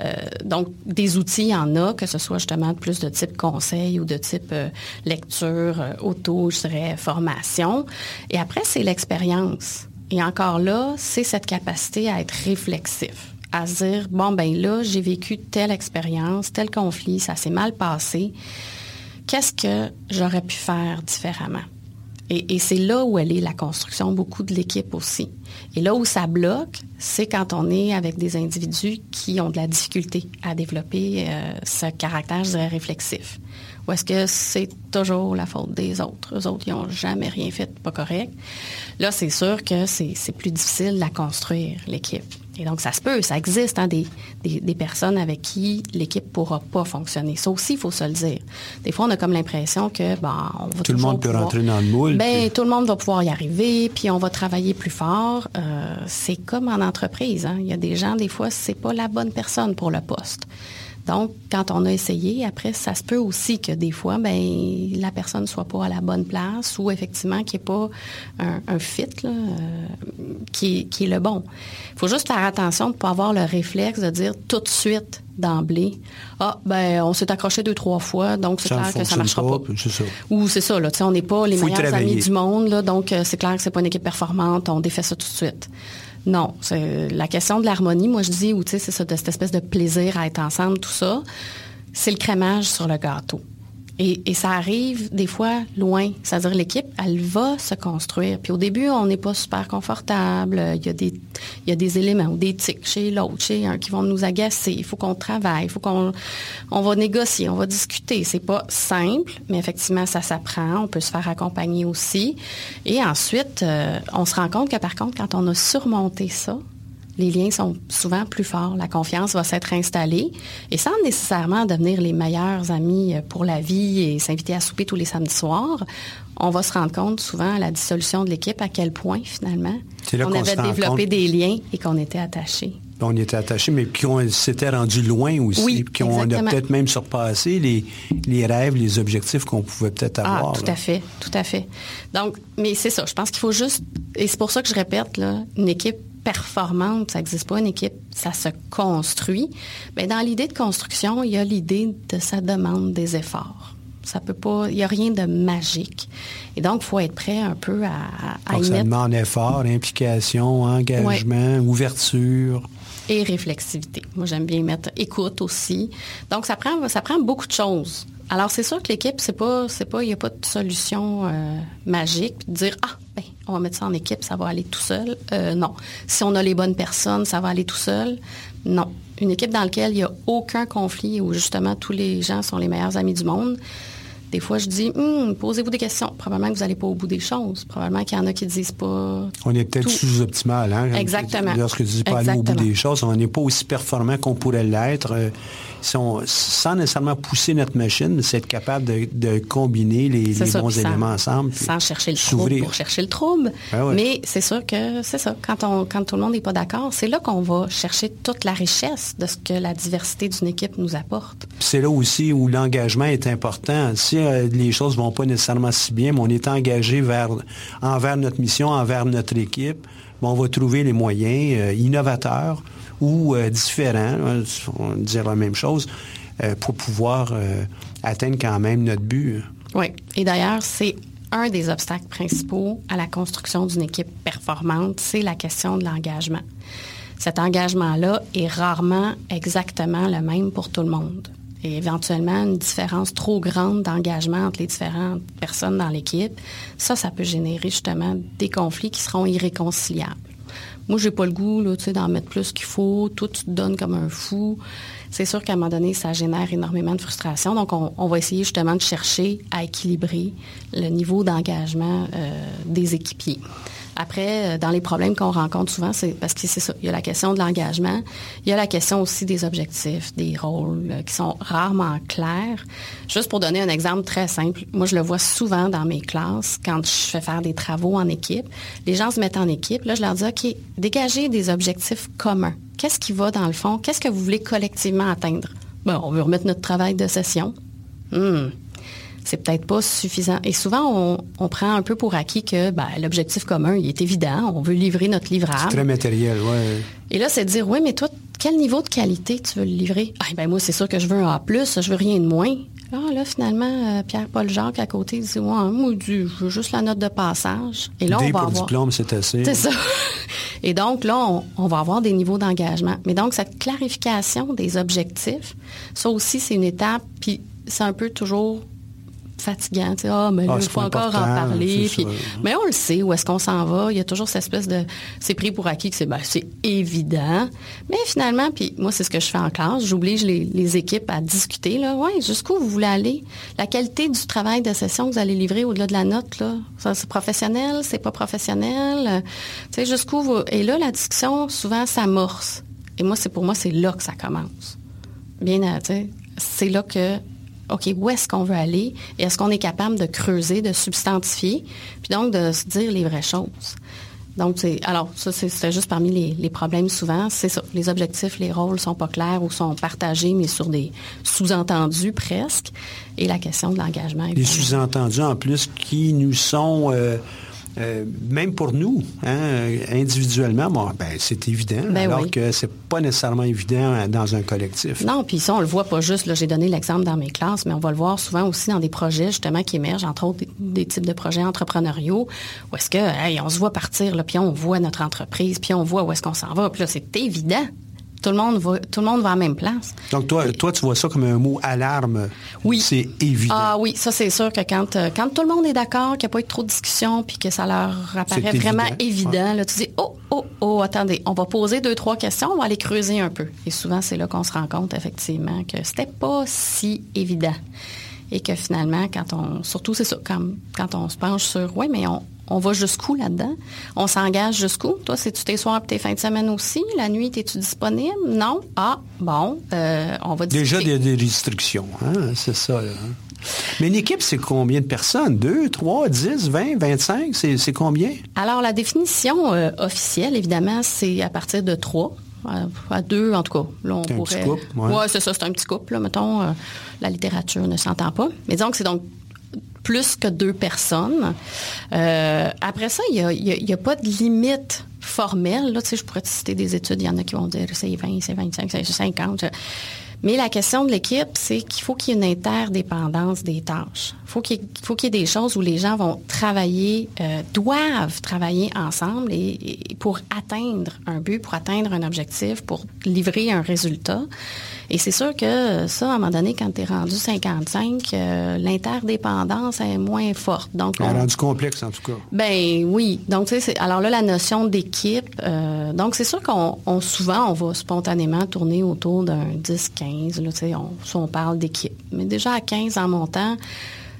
Euh, donc, des outils, il y en a, que ce soit justement plus de type conseil ou de type euh, lecture, auto, je dirais, formation. Et après, c'est l'expérience. Et encore là, c'est cette capacité à être réflexif, à se dire, bon, ben là, j'ai vécu telle expérience, tel conflit, ça s'est mal passé. Qu'est-ce que j'aurais pu faire différemment? Et, c'est là où elle est la construction beaucoup de l'équipe aussi. Et là où ça bloque, c'est quand on est avec des individus qui ont de la difficulté à développer euh, ce caractère, je dirais, réflexif. Ou est-ce que c'est toujours la faute des autres? Eux autres, ils n'ont jamais rien fait pas correct. Là, c'est sûr que c'est plus difficile à construire, l'équipe. Et donc, ça se peut, ça existe, hein, des, des, des personnes avec qui l'équipe pourra pas fonctionner. Ça aussi, il faut se le dire. Des fois, on a comme l'impression que, bon, on va Tout le monde peut pouvoir- rentrer dans le moule. ben, puis- tout le monde va pouvoir y arriver, puis on va travailler plus fort. Euh, c'est comme en entreprise. hein. Il y a des gens, des fois, c'est pas la bonne personne pour le poste. Donc, quand on a essayé, après, ça se peut aussi que des fois, ben, la personne soit pas à la bonne place ou effectivement qu'il n'y ait pas un, un fit là, euh, qui, est- qui est le bon. Il faut juste faire attention de ne pas avoir le réflexe de dire tout de suite d'emblée, ah, ben, on s'est accroché deux, trois fois, donc c'est ne clair que ça fonctionne marchera pas, ça. Ou c'est ça, là, tu sais, on n'est pas les meilleurs amis du monde, là, donc euh, c'est clair que c'est pas une équipe performante, on défait ça tout de suite. Non, la question de l'harmonie, moi je dis, ou tu sais, c'est cette espèce de plaisir à être ensemble, tout ça, c'est le crémage sur le gâteau. Et, ça arrive des fois loin. C'est-à-dire l'équipe, elle va se construire. Puis au début, on n'est pas super confortable. Il y, a des, il y a des éléments ou des tics chez l'autre, chez un qui vont nous agacer. Il faut qu'on travaille, il faut qu'on on va négocier, on va discuter. C'est pas simple, mais effectivement, ça s'apprend. On peut se faire accompagner aussi. Et ensuite, euh, on se rend compte que par contre, quand on a surmonté ça, les liens sont souvent plus forts, la confiance va s'être installée et sans nécessairement devenir les meilleurs amis pour la vie et s'inviter à souper tous les samedis soirs, on va se rendre compte souvent à la dissolution de l'équipe à quel point finalement on avait développé des liens et qu'on était attachés. On était attachés, mais qu'on s'était rendu loin aussi, oui, puis qu'on a peut-être même surpassé les, les rêves, les objectifs qu'on pouvait peut-être ah, avoir. Ah, tout à fait, tout à fait. Donc, mais c'est ça, je pense qu'il faut juste, et c'est pour ça que je répète, là, une équipe performante, ça n'existe pas une équipe, ça se construit. Mais dans l'idée de construction, il y a l'idée de ça demande des efforts. Ça peut pas, il n'y a rien de magique. Et donc, il faut être prêt un peu à, à donc, y ça mettre... demande effort, implication, engagement, ouverture. Et réflexivité. Moi, j'aime bien mettre écoute aussi. Donc, ça prend, ça prend beaucoup de choses. Alors, c'est sûr que l'équipe, c'est pas, c'est pas, il n'y a pas de solution euh, magique. De dire, ah, on va mettre ça en équipe, ça va aller tout seul. Euh, non. Si on a les bonnes personnes, ça va aller tout seul. Non. Une équipe dans laquelle il n'y a aucun conflit, où justement tous les gens sont les meilleurs amis du monde, des fois, je dis, Hum, posez-vous des questions. Probablement que vous n'allez pas au bout des choses. Probablement qu'il y en a qui ne disent pas. On est peut-être sous-optimal, hein? Exactement. Lorsque tu dis pas aller au bout des choses, on n'est pas aussi performant qu'on pourrait l'être. Sans nécessairement pousser notre machine, c'est être capable de, de combiner les, les ça, bons sans, éléments ensemble. Sans chercher le trouble pour chercher le trouble. Ben ouais. Mais c'est sûr que c'est ça. Quand, on, quand tout le monde n'est pas d'accord, c'est là qu'on va chercher toute la richesse de ce que la diversité d'une équipe nous apporte. C'est là aussi où l'engagement est important. Si euh, les choses vont pas nécessairement si bien, mais on est engagé vers, envers notre mission, envers notre équipe, ben on va trouver les moyens euh, innovateurs ou euh, différents, on dire la même chose, euh, pour pouvoir euh, atteindre quand même notre but. Oui. Et d'ailleurs, c'est un des obstacles principaux à la construction d'une équipe performante, c'est la question de l'engagement. Cet engagement-là est rarement exactement le même pour tout le monde. Et éventuellement, une différence trop grande d'engagement entre les différentes personnes dans l'équipe, ça, ça peut générer justement des conflits qui seront irréconciliables. Moi, j'ai pas le goût là, d'en mettre plus qu'il faut. Tout tu te comme un fou. C'est sûr qu'à un moment donné, ça génère énormément de frustration. Donc, on, on va essayer justement de chercher à équilibrer le niveau d'engagement euh, des équipiers. Après, dans les problèmes qu'on rencontre souvent, c'est parce que c'est ça. Il y a la question de l'engagement. Il y a la question aussi des objectifs, des rôles euh, qui sont rarement clairs. Juste pour donner un exemple très simple, moi, je le vois souvent dans mes classes quand je fais faire des travaux en équipe. Les gens se mettent en équipe. Là, je leur dis, OK, dégagez des objectifs communs. Qu'est-ce qui va dans le fond? Qu'est-ce que vous voulez collectivement atteindre? Bon, on veut remettre notre travail de session. Hmm c'est peut-être pas suffisant. Et souvent, on, on, prend un peu pour acquis que ben, l'objectif commun, il est évident. On veut livrer notre livrable. C'est très matériel, oui. Et là, c'est de dire, oui, mais toi, quel niveau de qualité tu veux le livrer? Ah, ben moi, c'est sûr que je veux un A+, je veux rien de moins. Là, là finalement, euh, Pierre-Paul Jacques à côté dit, ouais, moi, je veux juste la note de passage. Et là, D on va pour avoir... diplôme, c'est assez. C'est ça. Et donc, là, on, on va avoir des niveaux d'engagement. Mais donc, cette clarification des objectifs, ça aussi, c'est une étape, puis c'est un peu toujours fatigant. Tu sais, ah, mais là, il faut encore en parler. Puis, mais on le sait, où est-ce qu'on s'en va. Il y a toujours cette espèce de... C'est pris pour acquis que c'est ben, évident. Mais finalement, puis moi, c'est ce que je fais en classe. J'oblige les, les, équipes à discuter. Là. Ouais, jusqu'où vous voulez aller? La qualité du travail de session que vous allez livrer au-delà de la note, là, c'est professionnel, c'est pas professionnel? Tu sais, jusqu'où vous... Et là, la discussion, souvent, s'amorce. Et moi, c'est pour moi, c'est là que ça commence. Bien, tu sais, c'est là que OK, où est-ce qu'on veut aller et est-ce qu'on est capable de creuser, de substantifier, puis donc de se dire les vraies choses? Donc, c'est, alors, ça, c'est juste parmi les, les problèmes souvent. C'est ça. Les objectifs, les rôles sont pas clairs ou sont partagés, mais sur des sous-entendus presque. Et la question de l'engagement. Les sous-entendus, en plus, qui nous sont... Euh euh, même pour nous, hein, individuellement, bon, ben, c'est évident, ben alors oui. que c'est pas nécessairement évident dans un collectif. Non, puis ça, on le voit pas juste, là, j'ai donné l'exemple dans mes classes, mais on va le voir souvent aussi dans des projets, justement, qui émergent, entre autres, des, des types de projets entrepreneuriaux, où est-ce que, hey, on se voit partir, puis on voit notre entreprise, puis on voit où est-ce qu'on s'en va, puis là, c'est évident. Tout le monde va, tout le monde va à la même place. Donc toi, Et, toi, tu vois ça comme un mot alarme. Oui. C'est évident. Ah oui, ça c'est sûr que quand, euh, quand tout le monde est d'accord, qu'il n'y a pas eu trop de discussion, puis que ça leur apparaît vraiment évident, évident ouais. là, tu dis oh oh oh, attendez, on va poser deux trois questions, on va aller creuser un peu. Et souvent c'est là qu'on se rend compte effectivement que c'était pas si évident et que finalement quand on, surtout c'est ça, quand, quand on se penche sur ouais, mais on on va jusqu'où là-dedans? On s'engage jusqu'où? Toi, c'est-tu tes soirs et tes fins de semaine aussi? La nuit, es-tu disponible? Non? Ah, bon, euh, on va Déjà discuter. des, des restrictions, hein, c'est ça. là. Mais une équipe, c'est combien de personnes? 2, 3, 10, 20, 25? C'est combien? Alors, la définition euh, officielle, évidemment, c'est à partir de trois. À, à deux, en tout cas. Là, on C'est un pourrait... petit couple, ouais. c'est ça, c'est un petit couple, là, mettons. euh, la littérature ne s'entend pas. Mais disons que c'est donc plus que deux personnes. Euh, après ça, il n'y a, pas de limite formelle. Je pourrais te citer des études. Il y en a qui vont dire c'est 20, c'est 25, c'est 50. Mais la question de l'équipe, c'est qu'il faut qu'il y ait une interdépendance des tâches. Il faut qu'il y, ait- faut qu'il y ait des choses où les gens vont travailler, euh, doivent travailler ensemble et, et pour atteindre un but, pour atteindre un objectif, pour livrer un résultat. Et c'est sûr que ça, à un moment donné, quand tu es rendu 55, euh, l'interdépendance est moins forte. Donc, On rendu complexe, en tout cas. ben oui. Donc, tu sais, c'est- alors là, la notion d'équipe, euh, donc c'est sûr qu'on on- souvent, on va spontanément tourner autour d'un 10-15. Là, on, soit on parle d'équipe. Mais déjà à 15 en montant,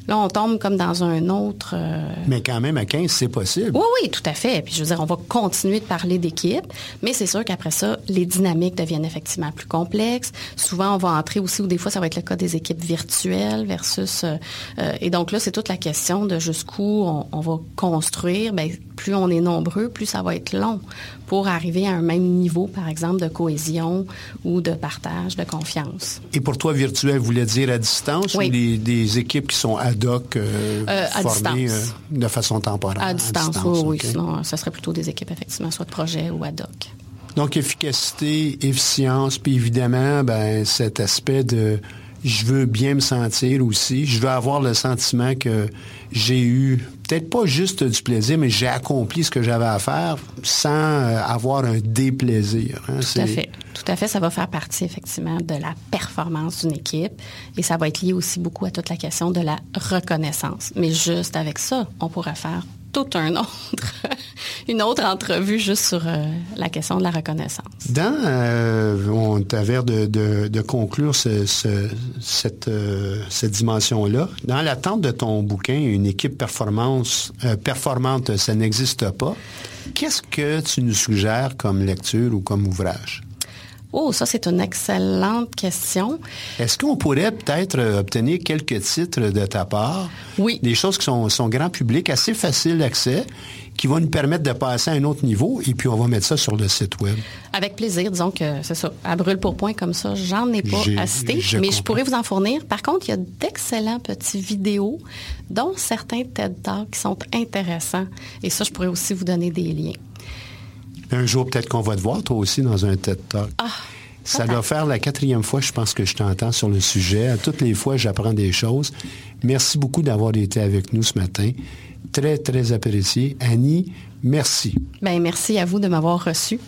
là, on tombe comme dans un autre... euh, Mais quand même, à 15, c'est possible. oui, oui, tout à fait. Puis je veux dire, on va continuer de parler d'équipe, mais c'est sûr qu'après ça, les dynamiques deviennent effectivement plus complexes. Souvent, on va entrer aussi, ou des fois, ça va être le cas des équipes virtuelles versus... euh, euh, et donc là, c'est toute la question de jusqu'où on, on va construire. Bien, plus on est nombreux, plus ça va être long pour arriver à un même niveau, par exemple, de cohésion ou de partage, de confiance. Et pour toi, virtuel voulait dire à distance Oui. ou des, des équipes qui sont ad hoc euh, Euh, formées euh, de façon temporaire? À distance, oui, oui. Sinon, ça serait plutôt des équipes, effectivement, soit de projet ou ad hoc. Donc, efficacité, efficience, puis évidemment, ben, cet aspect de je veux bien me sentir aussi. Je veux avoir le sentiment que j'ai eu, peut-être pas juste du plaisir, mais j'ai accompli ce que j'avais à faire sans euh, avoir un déplaisir. hein. Tout à fait. Tout à fait. Ça va faire partie, effectivement, de la performance d'une équipe. Et ça va être lié aussi beaucoup à toute la question de la reconnaissance. Mais juste avec ça, on pourrait faire tout un autre, une autre entrevue juste sur euh, la question de la reconnaissance. Dans, euh, on t'avait de, conclure ce- ce- cette, euh, cette dimension-là. Dans l'attente de ton bouquin, une équipe performance, performante, ça n'existe pas. Qu'est-ce que tu nous suggères comme lecture ou comme ouvrage? Oh, ça, c'est une excellente question. Est-ce qu'on pourrait peut-être euh, obtenir quelques titres de ta part? Oui. Des choses qui sont, sont grand public, assez facile d'accès, qui vont nous permettre de passer à un autre niveau, et puis on va mettre ça sur le site Web. Avec plaisir, disons que c'est ça. À brûle pour point comme ça, j'en ai pas citer, je mais je pourrais vous en fournir. Par contre, il y a d'excellents petits vidéos, dont certains TED Talks qui sont intéressants. Et ça, je pourrais aussi vous donner des liens. Un jour, peut-être qu'on va te voir, toi aussi, dans un TED Talk. Ah, Ça doit faire la quatrième fois, je pense, que je t'entends sur le sujet. À toutes les fois, j'apprends des choses. Merci beaucoup d'avoir été avec nous ce matin. Très, très apprécié. Annie, merci. Ben, merci à vous de m'avoir reçu.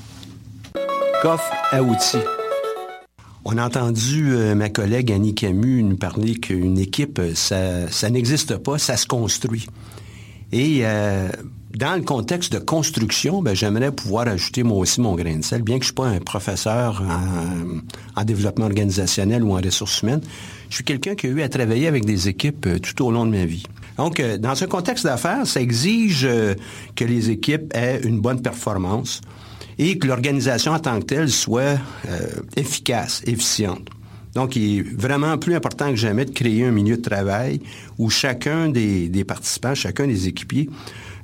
Coffre à outils. On a entendu euh, ma collègue Annie Camus nous parler qu'une équipe, euh, ça, ça n'existe pas, ça se construit. Et euh, dans le contexte de construction, ben, j'aimerais pouvoir ajouter moi aussi mon grain de sel, bien que je ne suis pas un professeur en, en développement organisationnel ou en ressources humaines. Je suis quelqu'un qui a eu à travailler avec des équipes euh, tout au long de ma vie. Donc, euh, dans un contexte d'affaires, ça exige euh, que les équipes aient une bonne performance et que l'organisation en tant que telle soit efficace, efficiente. Donc, il est vraiment plus important que jamais de créer un milieu de travail où chacun des participants, chacun des équipiers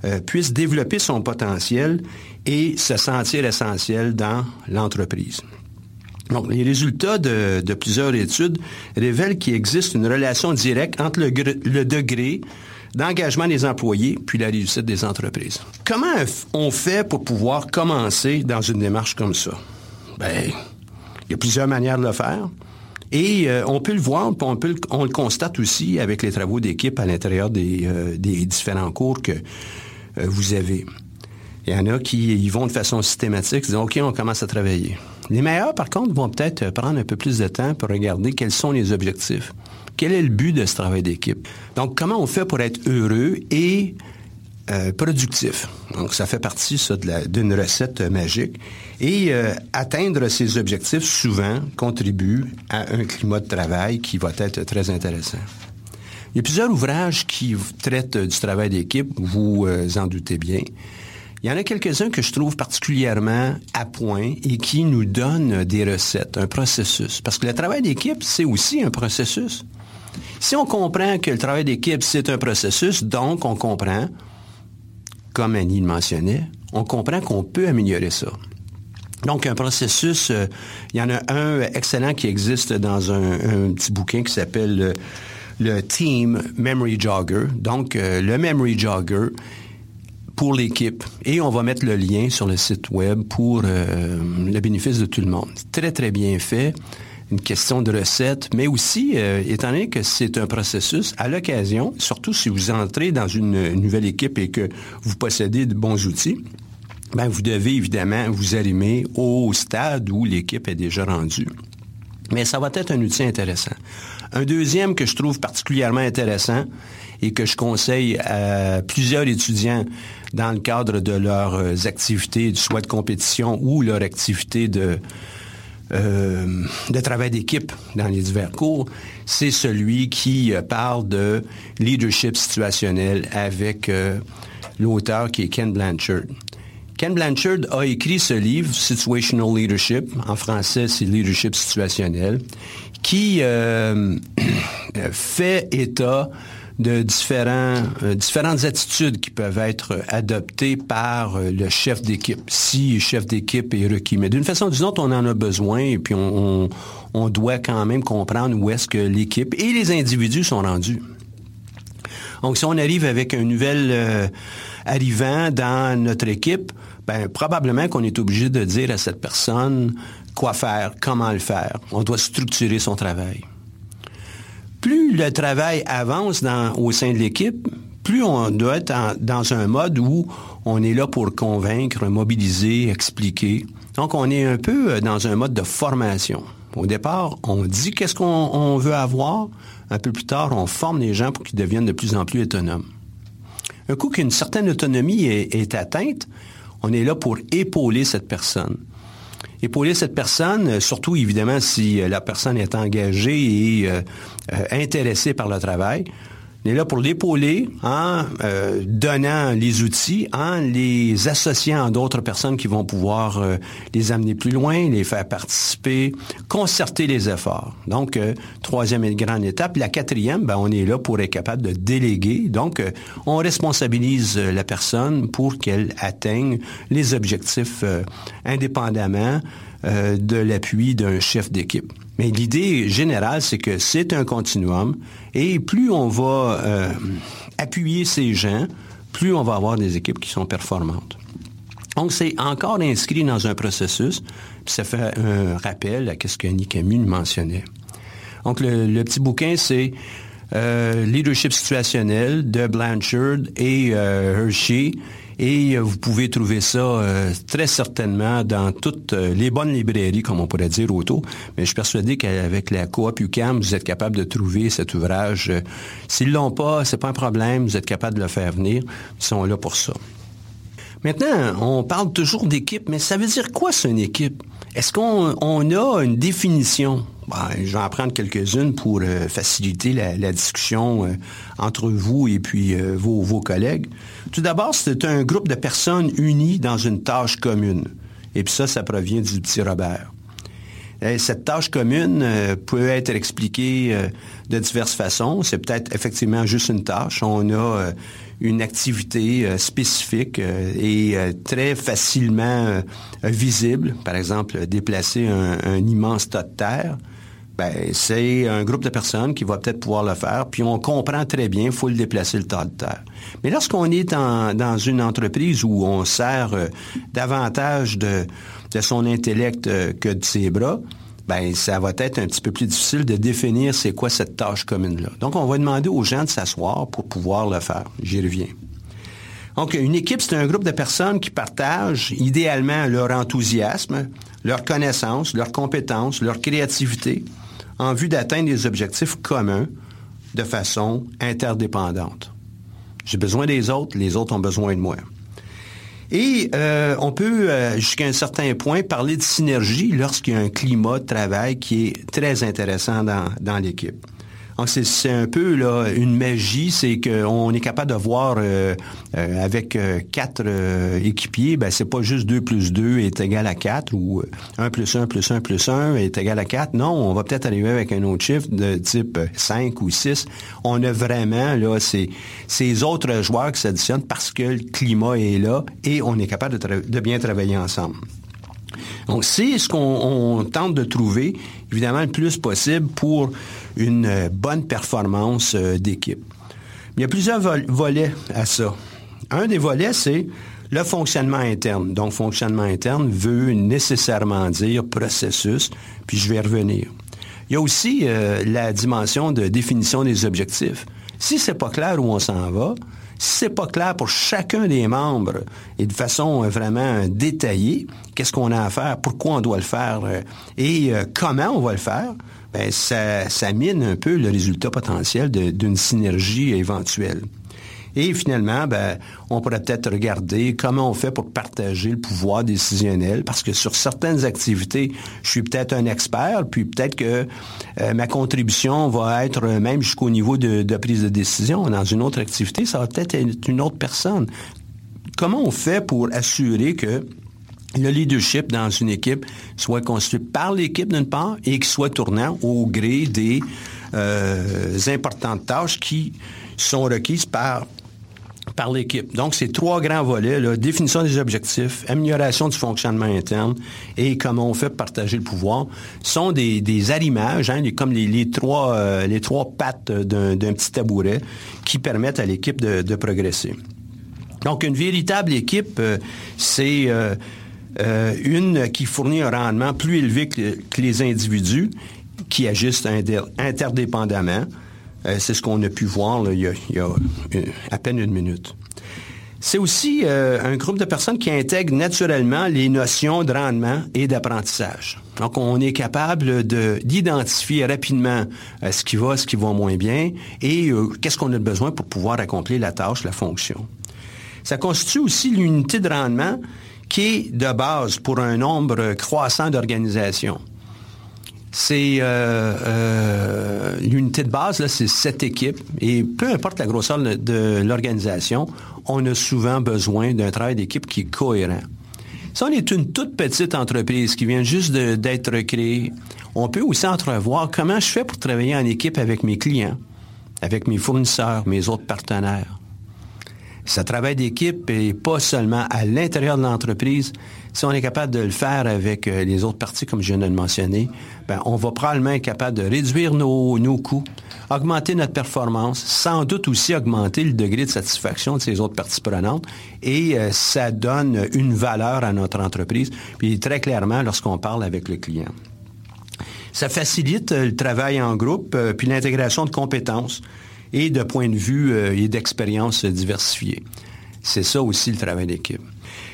euh, puisse développer son potentiel et se sentir essentiel dans l'entreprise. Donc, les résultats de, plusieurs études révèlent qu'il existe une relation directe entre le, gr- le degré d'engagement des employés puis la réussite des entreprises. Comment on fait pour pouvoir commencer dans une démarche comme ça? Ben, il y a plusieurs manières de le faire. Et euh, on peut le voir, on, le, on le constate aussi avec les travaux d'équipe à l'intérieur des, euh, différents cours que vous avez. Il y en a qui y vont de façon systématique, disent OK, on commence à travailler. Les meilleurs, par contre, vont peut-être prendre un peu plus de temps pour regarder quels sont les objectifs. Quel est le but de ce travail d'équipe? Donc, comment on fait pour être heureux et euh, productif? Donc, ça fait partie, d'une recette euh, magique. Et euh, atteindre ces objectifs, souvent, contribue à un climat de travail qui va être très intéressant. Il y a plusieurs ouvrages qui traitent du travail d'équipe, vous en doutez bien. Il y en a quelques-uns que je trouve particulièrement à point et qui nous donnent des recettes, un processus. Parce que le travail d'équipe, c'est aussi un processus. Si on comprend que le travail d'équipe, c'est un processus, donc on comprend, comme Annie le mentionnait, on comprend qu'on peut améliorer ça. Donc, un processus, euh, il y en a un excellent qui existe dans un, petit bouquin qui s'appelle le, Team Memory Jogger. Donc, euh, le Memory Jogger, pour l'équipe. Et on va mettre le lien sur le site web pour euh, le bénéfice de tout le monde. Très, très bien fait. Une question de recette, mais aussi, euh, étant donné que c'est un processus, à l'occasion, surtout si vous entrez dans une nouvelle équipe et que vous possédez de bons outils, ben, vous devez évidemment vous arrimer au stade où l'équipe est déjà rendue. Mais ça va être un outil intéressant. Un deuxième que je trouve particulièrement intéressant et que je conseille à plusieurs étudiants dans le cadre de leurs euh, activités, soit de compétition ou leur activité de, euh, de travail d'équipe dans les divers cours, c'est celui qui euh, parle de leadership situationnel avec l'auteur qui est Ken Blanchard. Ken Blanchard a écrit ce livre, Situational Leadership, en français c'est Leadership situationnel, qui fait état de différents, euh, différentes attitudes qui peuvent être adoptées par euh, le chef d'équipe, si le chef d'équipe est requis. Mais d'une façon ou d'une autre, on en a besoin et puis on, doit quand même comprendre où est-ce que l'équipe et les individus sont rendus. Donc, si on arrive avec un nouvel euh, arrivant dans notre équipe, ben, probablement qu'on est obligé de dire à cette personne quoi faire, comment le faire. On doit structurer son travail plus le travail avance au sein de l'équipe, plus on doit être dans un mode où on est là pour convaincre, mobiliser, expliquer. Donc, on est un peu euh, dans un mode de formation. Au départ, on dit qu'est-ce qu'on veut avoir. Un peu plus tard, on forme les gens pour qu'ils deviennent de plus en plus autonomes. Un coup qu'une certaine autonomie est atteinte, on est là pour épauler cette personne épauler cette personne, euh, surtout évidemment si euh, la personne est engagée et euh, intéressée par le travail. On est là pour l'épauler en donnant les outils, en les associant à d'autres personnes qui vont pouvoir les amener plus loin, les faire participer, concerter les efforts. Donc, troisième et grande étape. La quatrième, ben, on est là pour être capable de déléguer. Donc, on responsabilise la personne pour qu'elle atteigne les objectifs indépendamment euh, de l'appui d'un chef d'équipe. Mais l'idée générale, c'est que c'est un continuum et plus on va euh, appuyer ces gens, plus on va avoir des équipes qui sont performantes. Donc, c'est encore inscrit dans un processus, puis ça fait un rappel à ce que Annie Camus mentionnait. Donc, le, petit bouquin, c'est euh, Leadership situationnel de Blanchard et Hershey et euh, vous pouvez trouver ça euh, très certainement dans toutes euh, les bonnes librairies, comme on pourrait dire auto. Mais je suis persuadé qu'avec la coop UCAM, vous êtes capable de trouver cet ouvrage. S'ils l'ont pas, c'est pas un problème. Vous êtes capable de le faire venir. Ils sont là pour ça. Maintenant, on parle toujours d'équipe, mais ça veut dire quoi, c'est une équipe? Est-ce qu'on a une définition? Ben, je vais en prendre quelques-unes pour euh, faciliter la, discussion euh, entre vous et puis euh, vos, collègues. Tout d'abord, c'est un groupe de personnes unies dans une tâche commune. Et puis ça, ça provient du petit Robert. cette tâche commune peut être expliquée de diverses façons. C'est peut-être effectivement juste une tâche. On a une activité spécifique et très facilement visible. Par exemple, déplacer un, un immense tas de terre. Ben, c'est un groupe de personnes qui va peut-être pouvoir le faire, puis on comprend très bien, il faut le déplacer le tas de terre. Mais lorsqu'on est dans une entreprise où on sert euh, davantage de, son intellect euh, que de ses bras, ben ça va être un petit peu plus difficile de définir c'est quoi cette tâche commune-là. Donc, on va demander aux gens de s'asseoir pour pouvoir le faire. J'y reviens. Donc, une équipe, c'est un groupe de personnes qui partagent idéalement leur enthousiasme, leur connaissance, leurs compétences, leur créativité, en vue d'atteindre des objectifs communs de façon interdépendante. J'ai besoin des autres, les autres ont besoin de moi. Et euh, on peut, euh, jusqu'à un certain point, parler de synergie lorsqu'il y a un climat de travail qui est très intéressant dans, dans l'équipe. Donc, c'est un peu là, une magie, c'est qu'on est capable de voir euh, euh, avec euh, quatre équipiers, ben, c'est pas juste 2 plus 2 est égal à 4 ou 1 plus 1 plus 1 plus 1 est égal à 4. Non, on va peut-être arriver avec un autre chiffre de type 5 ou 6. On a vraiment là ces, ces autres joueurs qui s'additionnent parce que le climat est là et on est capable de bien travailler ensemble. Donc, c'est ce qu'on tente de trouver, évidemment, le plus possible pour une euh, bonne performance euh, d'équipe. Il y a plusieurs volets à ça. Un des volets, c'est le fonctionnement interne. Donc, fonctionnement interne veut nécessairement dire processus, puis je vais revenir. Il y a aussi euh, la dimension de définition des objectifs. Si c'est pas clair où on s'en va, si c'est pas clair pour chacun des membres et de façon vraiment détaillée, qu'est-ce qu'on a à faire, pourquoi on doit le faire et comment on va le faire, ben, ça, ça mine un peu le résultat potentiel d'une synergie éventuelle. Et finalement, ben, on pourrait peut-être regarder comment on fait pour partager le pouvoir décisionnel, parce que sur certaines activités, je suis peut-être un expert, puis peut-être que euh, ma contribution va être même jusqu'au niveau de, de, prise de décision. Dans une autre activité, ça va peut-être être une autre personne. Comment on fait pour assurer que le leadership dans une équipe soit construit par l'équipe d'une part et qu'il soit tournant au gré des euh, importantes tâches qui sont requises par par l'équipe. Donc, ces trois grands volets, là, définition des objectifs, amélioration du fonctionnement interne et comment on fait partager le pouvoir, sont des, des arrimages, hein, comme les, les trois, euh, les trois pattes d'un petit tabouret qui permettent à l'équipe de, de, progresser. Donc, une véritable équipe, euh, c'est euh, euh, une qui fournit un rendement plus élevé que, les individus qui agissent interdépendamment. Euh, c'est ce qu'on a pu voir il, y a, à peine une minute. C'est aussi euh, un groupe de personnes qui intègrent naturellement les notions de rendement et d'apprentissage. Donc, on est capable d'identifier rapidement ce qui va, ce qui va moins bien et qu'est-ce qu'on a besoin pour pouvoir accomplir la tâche, la fonction. Ça constitue aussi l'unité de rendement qui est de base pour un nombre croissant d'organisations. C'est euh, euh, l'unité de base, c'est cette équipe. Et peu importe la grosseur de l'organisation, on a souvent besoin d'un travail d'équipe qui est cohérent. Si on est une toute petite entreprise qui vient juste d'être créée, on peut aussi entrevoir comment je fais pour travailler en équipe avec mes clients, avec mes fournisseurs, mes autres partenaires. Ce travail d'équipe et pas seulement à l'intérieur de l'entreprise. Si on est capable de le faire avec euh, les autres parties, comme je viens de le mentionner, ben, on va probablement être capable de réduire nos, nos coûts, augmenter notre performance, sans doute aussi augmenter le degré de satisfaction de ces autres parties prenantes. Et euh, ça donne une valeur à notre entreprise, puis très clairement lorsqu'on parle avec le client. Ça facilite euh, le travail en groupe, puis l'intégration de compétences et de points de vue euh, et d'expériences diversifiées. C'est ça aussi le travail d'équipe.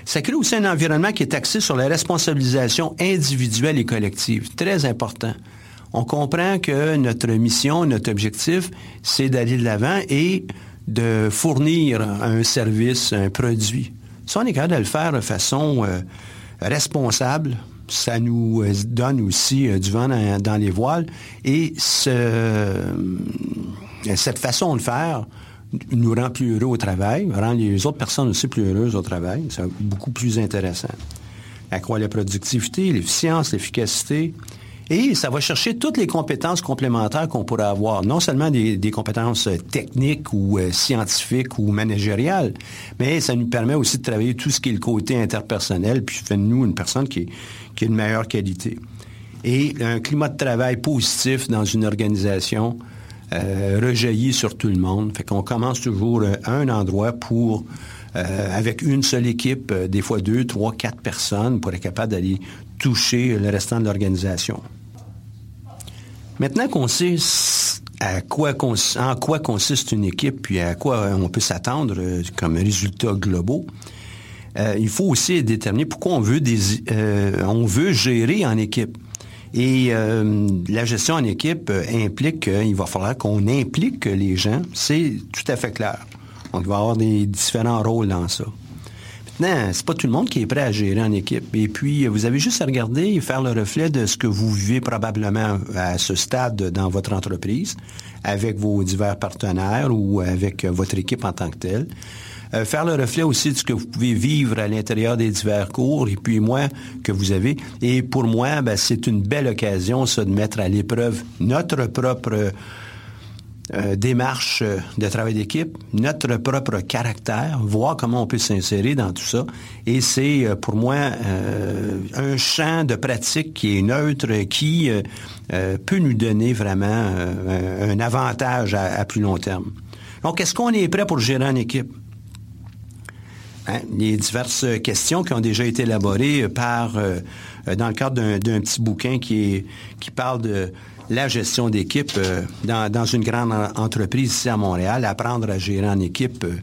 Ça crée aussi un environnement qui est axé sur la responsabilisation individuelle et collective. Très important. On comprend que notre mission, notre objectif, c'est d'aller de l'avant et de fournir un service, un produit. Ça, on est capable de le faire de façon euh, responsable. Ça nous euh, donne aussi du vent dans, les voiles. Et ce, cette façon de faire nous rend plus heureux au travail, rend les autres personnes aussi plus heureuses au travail. C'est beaucoup plus intéressant. Accroît la productivité, l'efficience, l'efficacité. Et ça va chercher toutes les compétences complémentaires qu'on pourrait avoir, non seulement des, compétences techniques ou euh, scientifiques ou managériales, mais ça nous permet aussi de travailler tout ce qui est le côté interpersonnel, puis fait de nous une personne qui, qui a une meilleure qualité. Et un climat de travail positif dans une organisation, euh, rejaillit sur tout le monde. Fait qu'on commence toujours euh, un endroit pour, euh, avec une seule équipe, des fois deux, trois, quatre personnes, pour être capable d'aller toucher le restant de l'organisation. Maintenant qu'on sait à quoi en quoi consiste une équipe, puis à quoi on peut s'attendre comme résultat globaux, il faut aussi déterminer pourquoi on veut, on veut gérer en équipe. Et euh, la gestion en équipe euh, implique qu'il va falloir qu'on implique les gens. C'est tout à fait clair. On va avoir des différents rôles dans ça. Maintenant, c'est pas tout le monde qui est prêt à gérer en équipe. Et puis, vous avez juste à regarder et faire le reflet de ce que vous vivez probablement à ce stade dans votre entreprise, avec vos divers partenaires ou avec votre équipe en tant que telle. Euh, faire le reflet aussi de ce que vous pouvez vivre à l'intérieur des divers cours, et puis moi, que vous avez. Et pour moi, ben, c'est une belle occasion, ça, de mettre à l'épreuve notre propre euh, démarche euh, de travail d'équipe, notre propre caractère, voir comment on peut s'insérer dans tout ça. Et c'est pour moi un champ de pratique qui est neutre, qui peut nous donner vraiment un avantage à, à plus long terme. Donc, est-ce qu'on est prêt pour gérer en équipe? Hein, les diverses questions qui ont déjà été élaborées par, euh, dans le cadre d'un petit bouquin qui, parle de la gestion d'équipe euh, dans, une grande entreprise ici à Montréal, apprendre à gérer en équipe euh,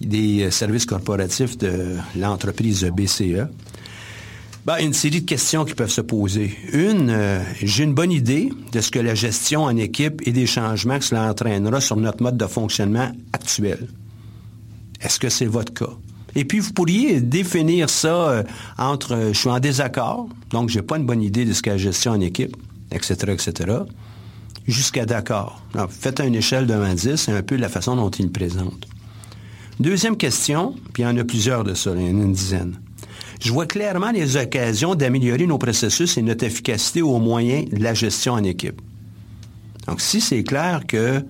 des services corporatifs de l'entreprise BCE. Ben, une série de questions qui peuvent se poser. Une, j'ai une bonne idée de ce que la gestion en équipe et des changements que cela entraînera sur notre mode de fonctionnement actuel. Est-ce que c'est votre cas? Et puis, vous pourriez définir ça euh, entre euh, je suis en désaccord, donc j'ai pas une bonne idée de ce qu'est la gestion en équipe, etc., etc., jusqu'à d'accord. Faites une échelle de 1 à 10, c'est un peu la façon dont il présente. Deuxième question, puis il y en a plusieurs de ça, il y en a une dizaine. Je vois clairement les occasions d'améliorer nos processus et notre efficacité au moyen de la gestion en équipe. Donc, si c'est clair que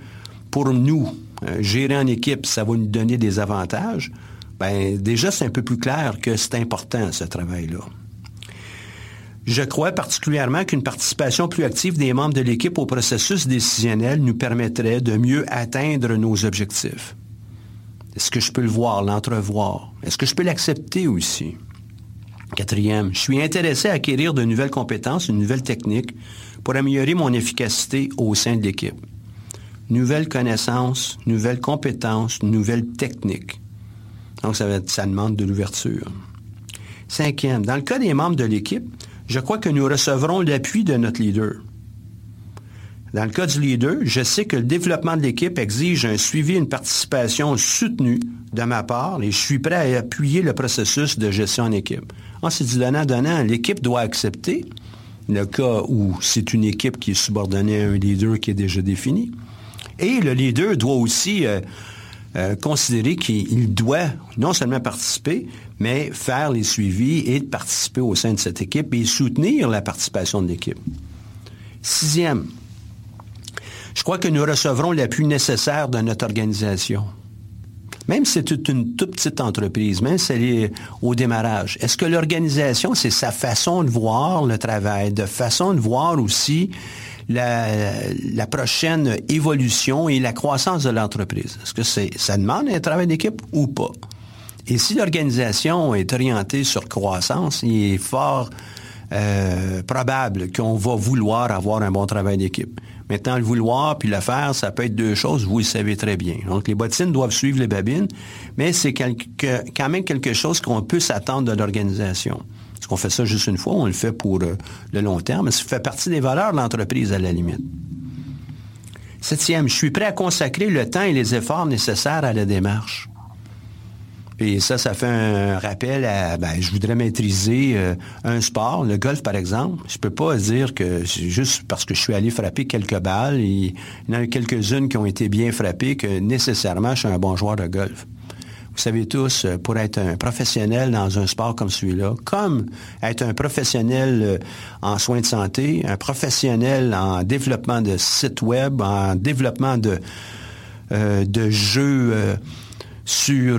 pour nous, euh, gérer en équipe, ça va nous donner des avantages, ben déjà c'est un peu plus clair que c'est important ce travail-là. Je crois particulièrement qu'une participation plus active des membres de l'équipe au processus décisionnel nous permettrait de mieux atteindre nos objectifs. Est-ce que je peux le voir, l'entrevoir? Est-ce que je peux l'accepter aussi? Quatrième, je suis intéressé à acquérir de nouvelles compétences, une nouvelle technique pour améliorer mon efficacité au sein de l'équipe. Nouvelles connaissances, nouvelles compétences, nouvelles techniques. Donc, ça, demande de l'ouverture. Cinquième, dans le cas des membres de l'équipe, je crois que nous recevrons l'appui de notre leader. Dans le cas du leader, je sais que le développement de l'équipe exige un suivi, une participation soutenue de ma part et je suis prêt à appuyer le processus de gestion en équipe. c'est du donnant-donnant. L'équipe doit accepter le cas où c'est une équipe qui est subordonnée à un leader qui est déjà défini. Et le leader doit aussi euh, euh, considérer qu'il doit non seulement participer, mais faire les suivis et participer au sein de cette équipe et soutenir la participation de l'équipe. Sixième, je crois que nous recevrons l'appui nécessaire de notre organisation. Même si c'est une toute petite entreprise, même si elle est au démarrage, est-ce que l'organisation, c'est sa façon de voir le travail, de façon de voir aussi la, prochaine évolution et la croissance de l'entreprise. Est-ce que ça demande un travail d'équipe ou pas? Et si l'organisation est orientée sur croissance, il est fort euh, probable qu'on va vouloir avoir un bon travail d'équipe. Maintenant, le vouloir puis le faire, ça peut être deux choses, vous le savez très bien. Donc, les bottines doivent suivre les babines, mais c'est quand même quelque chose qu'on peut s'attendre de l'organisation. Qu'on fait ça juste une fois? On le fait pour euh, le long terme. Ça fait partie des valeurs de l'entreprise à la limite. Septième, je suis prêt à consacrer le temps et les efforts nécessaires à la démarche. Et ça, ça fait un rappel à, ben, je voudrais maîtriser euh, un sport, le golf par exemple. Je peux pas dire que c'est juste parce que je suis allé frapper quelques balles, il y en a quelques-unes qui ont été bien frappées, que nécessairement je suis un bon joueur de golf. Vous savez tous, euh, pour être un professionnel dans un sport comme celui-là, comme être un professionnel euh, en soins de santé, un professionnel en développement de sites web, en développement de, euh, de jeux sur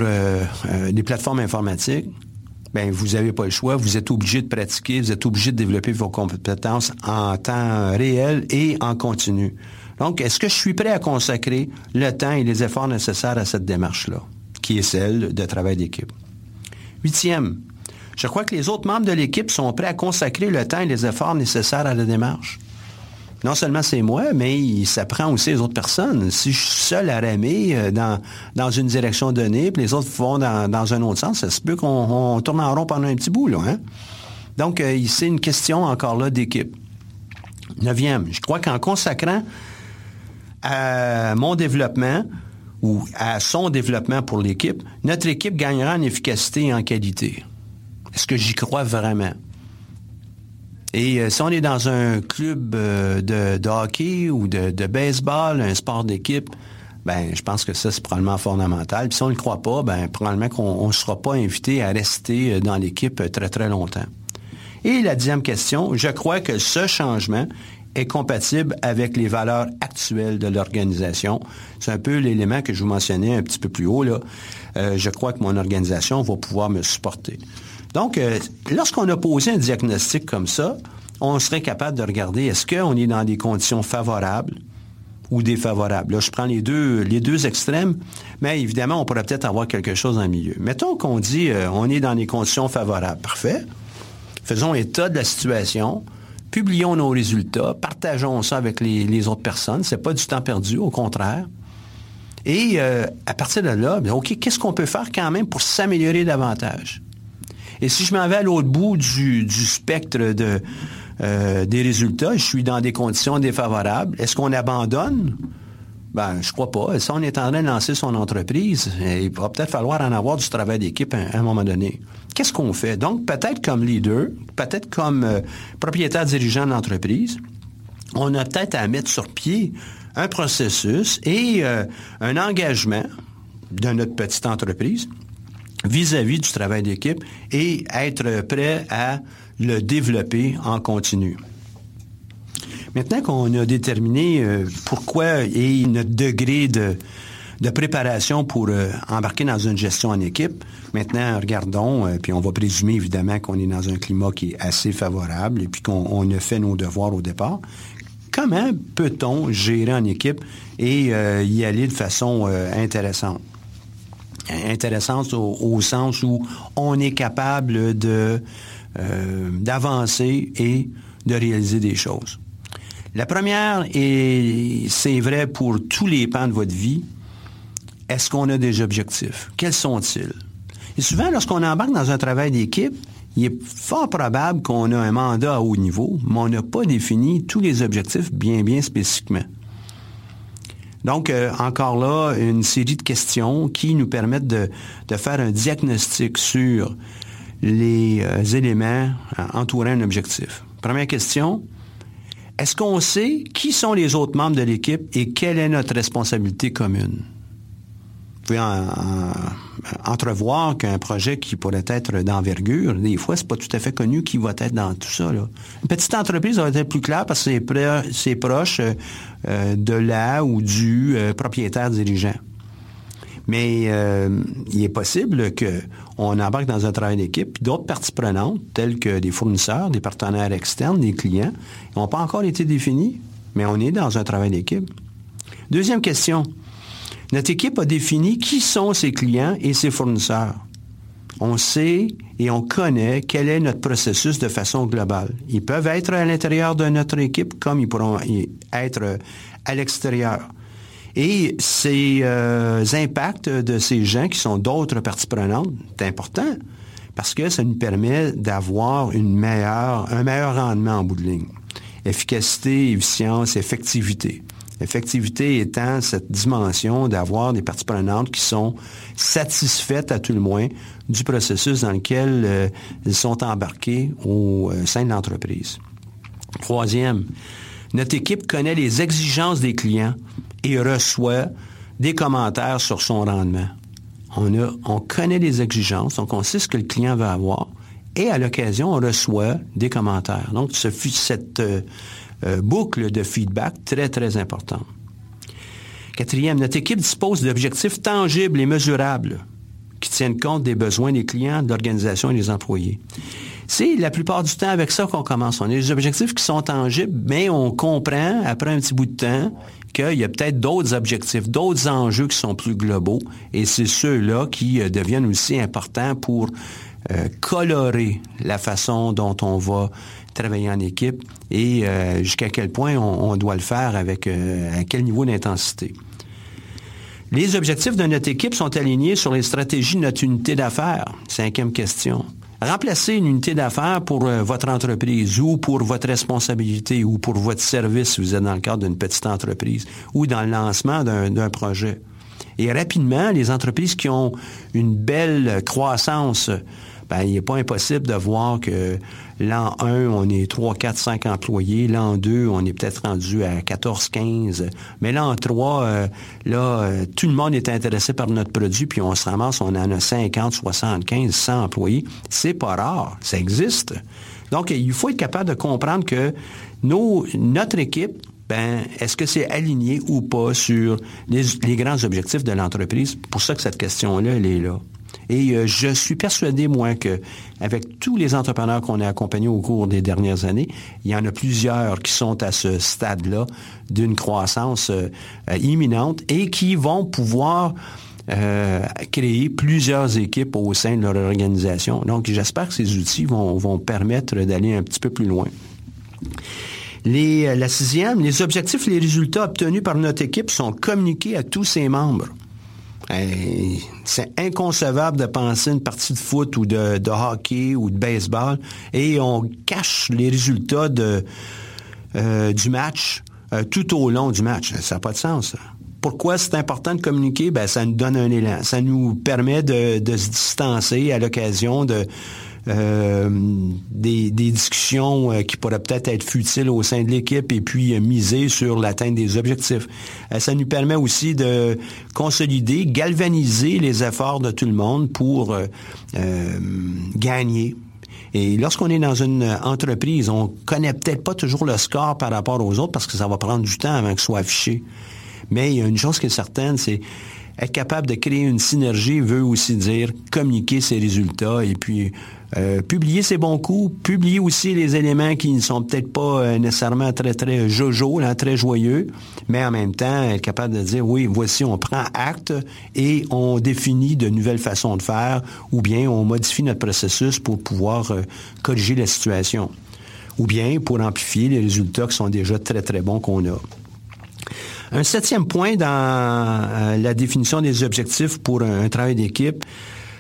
les plateformes informatiques, ben vous n'avez pas le choix, vous êtes obligé de pratiquer, vous êtes obligé de développer vos compétences en temps réel et en continu. Donc, est-ce que je suis prêt à consacrer le temps et les efforts nécessaires à cette démarche-là? Qui est celle de travail d'équipe. Huitième, je crois que les autres membres de l'équipe sont prêts à consacrer le temps et les efforts nécessaires à la démarche. Non seulement c'est moi, mais ça prend aussi les autres personnes. Si je suis seul à ramer euh, dans, une direction donnée, puis les autres vont dans, dans un autre sens, ça se peut qu'on tourne en rond pendant un petit bout. Là, hein? Donc, euh, c'est une question encore là d'équipe. Neuvième, je crois qu'en consacrant à mon développement, ou à son développement pour l'équipe, notre équipe gagnera en efficacité et en qualité. Est-ce que j'y crois vraiment? Et euh, si on est dans un club euh, de, hockey ou de, baseball, un sport d'équipe, ben je pense que ça, c'est probablement fondamental. Puis si on ne le croit pas, ben probablement qu'on ne sera pas invité à rester euh, dans l'équipe très, très longtemps. Et la deuxième question, je crois que ce changement est compatible avec les valeurs actuelles de l'organisation. C'est un peu l'élément que je vous mentionnais un petit peu plus haut. Là. je crois que mon organisation va pouvoir me supporter. Donc, euh, lorsqu'on a posé un diagnostic comme ça, on serait capable de regarder est-ce qu'on est dans des conditions favorables ou défavorables? Là, je prends les deux, les deux extrêmes, mais évidemment, on pourrait peut-être avoir quelque chose en milieu. Mettons qu'on dit euh, on est dans des conditions favorables. Parfait. Faisons état de la situation. Publions nos résultats, partageons ça avec les, autres personnes. C'est pas du temps perdu, au contraire. Et euh, à partir de là, OK, qu'est-ce qu'on peut faire quand même pour s'améliorer davantage? Et si je m'en vais à l'autre bout du, spectre de, euh, des résultats, je suis dans des conditions défavorables, est-ce qu'on abandonne? Ben, je crois pas. Si on est en train de lancer son entreprise, il va peut-être falloir en avoir du travail d'équipe à, un moment donné. Qu'est-ce qu'on fait? Donc, peut-être comme leader, peut-être comme euh, propriétaire dirigeant de l'entreprise, on a peut-être à mettre sur pied un processus et euh, un engagement de notre petite entreprise vis-à-vis du travail d'équipe et être prêt à le développer en continu. Maintenant qu'on a déterminé euh, pourquoi et notre degré de, préparation pour euh, embarquer dans une gestion en équipe, maintenant regardons, euh, puis on va présumer évidemment qu'on est dans un climat qui est assez favorable et puis qu'on a fait nos devoirs au départ. Comment peut-on gérer en équipe et y aller de façon intéressante? intéressante au, sens où on est capable de d'avancer et de réaliser des choses. La première, et c'est vrai pour tous les pans de votre vie, est-ce qu'on a des objectifs? Quels sont-ils? Et souvent, lorsqu'on embarque dans un travail d'équipe, il est fort probable qu'on a un mandat à haut niveau, mais on n'a pas défini tous les objectifs bien, bien spécifiquement. Donc, euh, encore là, une série de questions qui nous permettent de, faire un diagnostic sur les euh, éléments euh, entourant un objectif. Première question, est-ce qu'on sait qui sont les autres membres de l'équipe et quelle est notre responsabilité commune? Vous pouvez entrevoir qu'un projet qui pourrait être d'envergure, des fois, c'est pas tout à fait connu qui va être dans tout ça. Une petite entreprise va être plus claire parce que c'est proche euh, de la ou du euh, propriétaire dirigeant. Mais euh, il est possible qu'on embarque dans un travail d'équipe, d'autres parties prenantes, telles que des fournisseurs, des partenaires externes, des clients, n'ont pas encore été définis, mais on est dans un travail d'équipe. Deuxième question. Notre équipe a défini qui sont ses clients et ses fournisseurs. On sait et on connaît quel est notre processus de façon globale. Ils peuvent être à l'intérieur de notre équipe comme ils pourront être à l'extérieur. Et ces euh, impacts de ces gens qui sont d'autres parties prenantes, c'est important parce que ça nous permet d'avoir une meilleure, un meilleur rendement en bout de ligne. Efficacité, efficience, effectivité. Effectivité étant cette dimension d'avoir des parties prenantes qui sont satisfaites à tout le moins du processus dans lequel euh, ils sont embarqués au euh, sein de l'entreprise. Troisième, notre équipe connaît les exigences des clients et reçoit des commentaires sur son rendement. On, connaît les exigences, on sait ce que le client va avoir. Et à l'occasion, on reçoit des commentaires. Donc, ce, cette, euh, euh, boucle de feedback très, très importante. Quatrième, notre équipe dispose d'objectifs tangibles et mesurables qui tiennent compte des besoins des clients, de l'organisation et des employés. C'est la plupart du temps avec ça qu'on commence. On a des objectifs qui sont tangibles, mais on comprend après un petit bout de temps qu'il y a peut-être d'autres objectifs, d'autres enjeux qui sont plus globaux, et c'est ceux-là qui euh, deviennent aussi importants pour euh, colorer la façon dont on va travailler en équipe et euh, jusqu'à quel point on, doit le faire avec à quel niveau d'intensité. Les objectifs de notre équipe sont alignés sur les stratégies de notre unité d'affaires. Cinquième question. Remplacer une unité d'affaires pour euh, votre entreprise ou pour votre responsabilité ou pour votre service si vous êtes dans le cadre d'une petite entreprise ou dans le lancement d'un projet. Et rapidement, les entreprises qui ont une belle croissance, ben, il n'est pas impossible de voir que l'an 1, on est 3, 4, 5 employés. L'an 2, on est peut-être rendu à 14, 15. Mais l'an 3, euh, là, euh, tout le monde est intéressé par notre produit, puis on se ramasse, on en a 50, 75, 100 employés. C'est pas rare, ça existe. Donc, il faut être capable de comprendre que notre équipe, ben, est-ce que c'est aligné ou pas sur les, grands objectifs de l'entreprise? Pour ça que cette question-là, elle est là. Et euh, je suis persuadé, moi, que avec tous les entrepreneurs qu'on a accompagnés au cours des dernières années, il y en a plusieurs qui sont à ce stade-là d'une croissance euh, euh, imminente et qui vont pouvoir créer plusieurs équipes au sein de leur organisation. Donc, j'espère que ces outils vont, permettre d'aller un petit peu plus loin. La sixième, les objectifs et les résultats obtenus par notre équipe sont communiqués à tous ses membres. C'est inconcevable de penser une partie de foot ou de, hockey ou de baseball et on cache les résultats euh, du match euh, tout au long du match. Ça n'a pas de sens. Pourquoi c'est important de communiquer? Ben, ça nous donne un élan. Ça nous permet de se distancer à l'occasion de, euh, des, discussions euh, qui pourraient peut-être être futiles au sein de l'équipe et puis euh, miser sur l'atteinte des objectifs. ça nous permet aussi de consolider, galvaniser les efforts de tout le monde pour gagner. Et lorsqu'on est dans une entreprise, on connaît peut-être pas toujours le score par rapport aux autres parce que ça va prendre du temps avant que ce soit affiché. Mais il y a une chose qui est certaine, c'est être capable de créer une synergie veut aussi dire communiquer ses résultats et puis euh, publier ses bons coups, publier aussi les éléments qui ne sont peut-être pas euh, nécessairement très, très jojo, très joyeux, mais en même temps être capable de dire, oui, voici, on prend acte et on définit de nouvelles façons de faire, ou bien on modifie notre processus pour pouvoir euh, corriger la situation, ou bien pour amplifier les résultats qui sont déjà très, très bons qu'on a. Un septième point dans la définition des objectifs pour un travail d'équipe,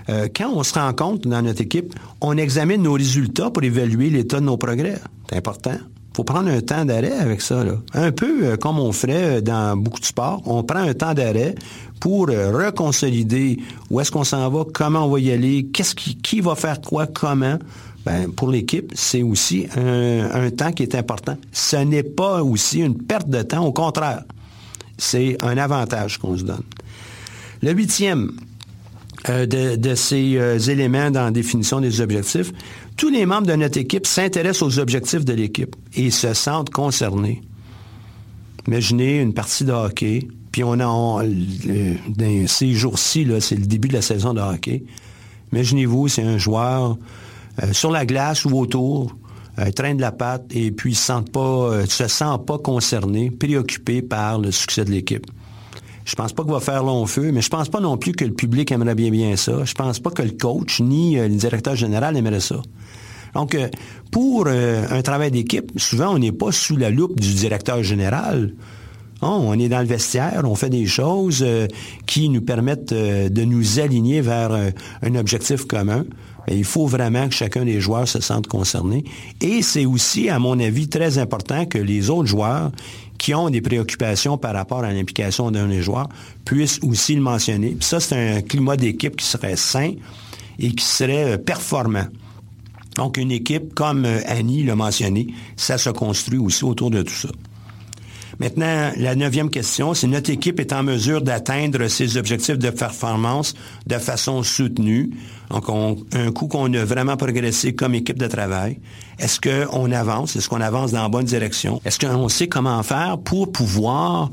euh, quand on se rend compte dans notre équipe, on examine nos résultats pour évaluer l'état de nos progrès. C'est important. Il faut prendre un temps d'arrêt avec ça. Un peu euh, comme on ferait euh, dans beaucoup de sports, on prend un temps d'arrêt pour reconsolider où est-ce qu'on s'en va, comment on va y aller, qu'est-ce qui, qui va faire quoi, comment. Ben, pour l'équipe, c'est aussi un, temps qui est important. Ce n'est pas aussi une perte de temps, au contraire, c'est un avantage qu'on se donne. Le huitième, euh, de, ces euh, éléments dans la définition des objectifs, tous les membres de notre équipe s'intéressent aux objectifs de l'équipe et se sentent concernés. Imaginez une partie de hockey, puis on a, dans ces jours-ci, c'est le début de la saison de hockey. Imaginez-vous, c'est un joueur euh, sur la glace ou autour, train de la patte, et puis ne pas, se sent pas concerné, préoccupé par le succès de l'équipe. Je pense pas qu'il va faire long feu, mais je pense pas non plus que le public aimerait bien bien ça. Je pense pas que le coach ni euh, le directeur général aimerait ça. Donc, euh, pour euh, un travail d'équipe, souvent, on n'est pas sous la loupe du directeur général. on est dans le vestiaire, on fait des choses qui nous permettent de nous aligner vers un objectif commun. Il faut vraiment que chacun des joueurs se sente concerné. Et c'est aussi, à mon avis, très important que les autres joueurs qui ont des préoccupations par rapport à l'implication d'un des joueurs puissent aussi le mentionner. ça, c'est un climat d'équipe qui serait sain et qui serait euh, performant. Donc, une équipe, comme euh, Annie l'a mentionné, ça se construit aussi autour de tout ça. Maintenant, la neuvième question, c'est notre équipe est en mesure d'atteindre ses objectifs de performance de façon soutenue. Donc, un coup qu'on a vraiment progressé comme équipe de travail. Est-ce qu'on avance? Est-ce qu'on avance dans la bonne direction? Est-ce qu'on sait comment faire pour pouvoir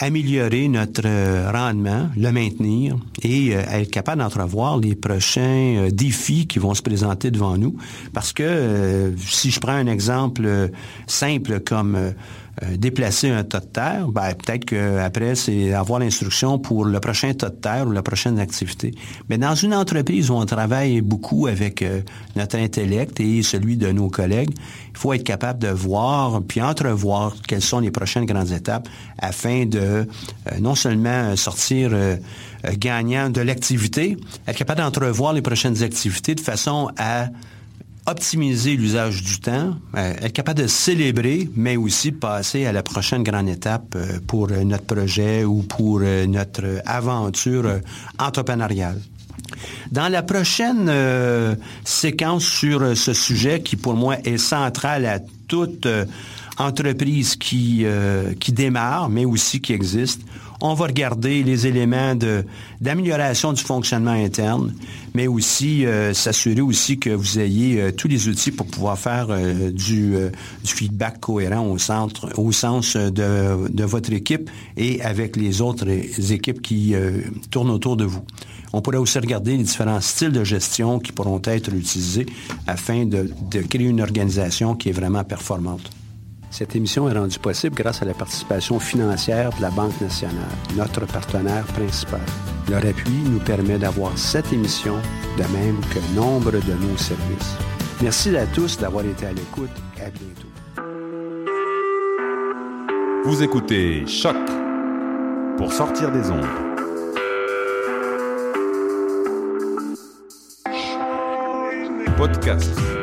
améliorer notre euh, rendement, le maintenir et euh, être capable d'entrevoir les prochains euh, défis qui vont se présenter devant nous? Parce que si je prends un exemple simple comme euh, déplacer un tas de terre, ben, peut-être qu'après, c'est avoir l'instruction pour le prochain tas de terre ou la prochaine activité. Mais dans une entreprise où on travaille beaucoup avec euh, notre intellect et celui de nos collègues, il faut être capable de voir puis entrevoir quelles sont les prochaines grandes étapes afin de euh, non seulement sortir gagnant de l'activité, être capable d'entrevoir les prochaines activités de façon à optimiser l'usage du temps, euh, être capable de célébrer, mais aussi passer à la prochaine grande étape euh, pour euh, notre projet ou pour notre aventure entrepreneuriale. Dans la prochaine séquence sur ce sujet, qui pour moi est central à toute entreprise qui, qui démarre, mais aussi qui existe, on va regarder les éléments d'amélioration du fonctionnement interne, mais aussi euh, s'assurer aussi que vous ayez euh, tous les outils pour pouvoir faire euh, du, feedback cohérent au centre, au sens de, votre équipe et avec les autres équipes qui tournent autour de vous. On pourrait aussi regarder les différents styles de gestion qui pourront être utilisés afin de créer une organisation qui est vraiment performante. Cette émission est rendue possible grâce à la participation financière de la Banque nationale, notre partenaire principal. Leur appui nous permet d'avoir cette émission, de même que nombre de nos services. Merci à tous d'avoir été à l'écoute. À bientôt. Vous écoutez Choc pour sortir des ondes. Podcast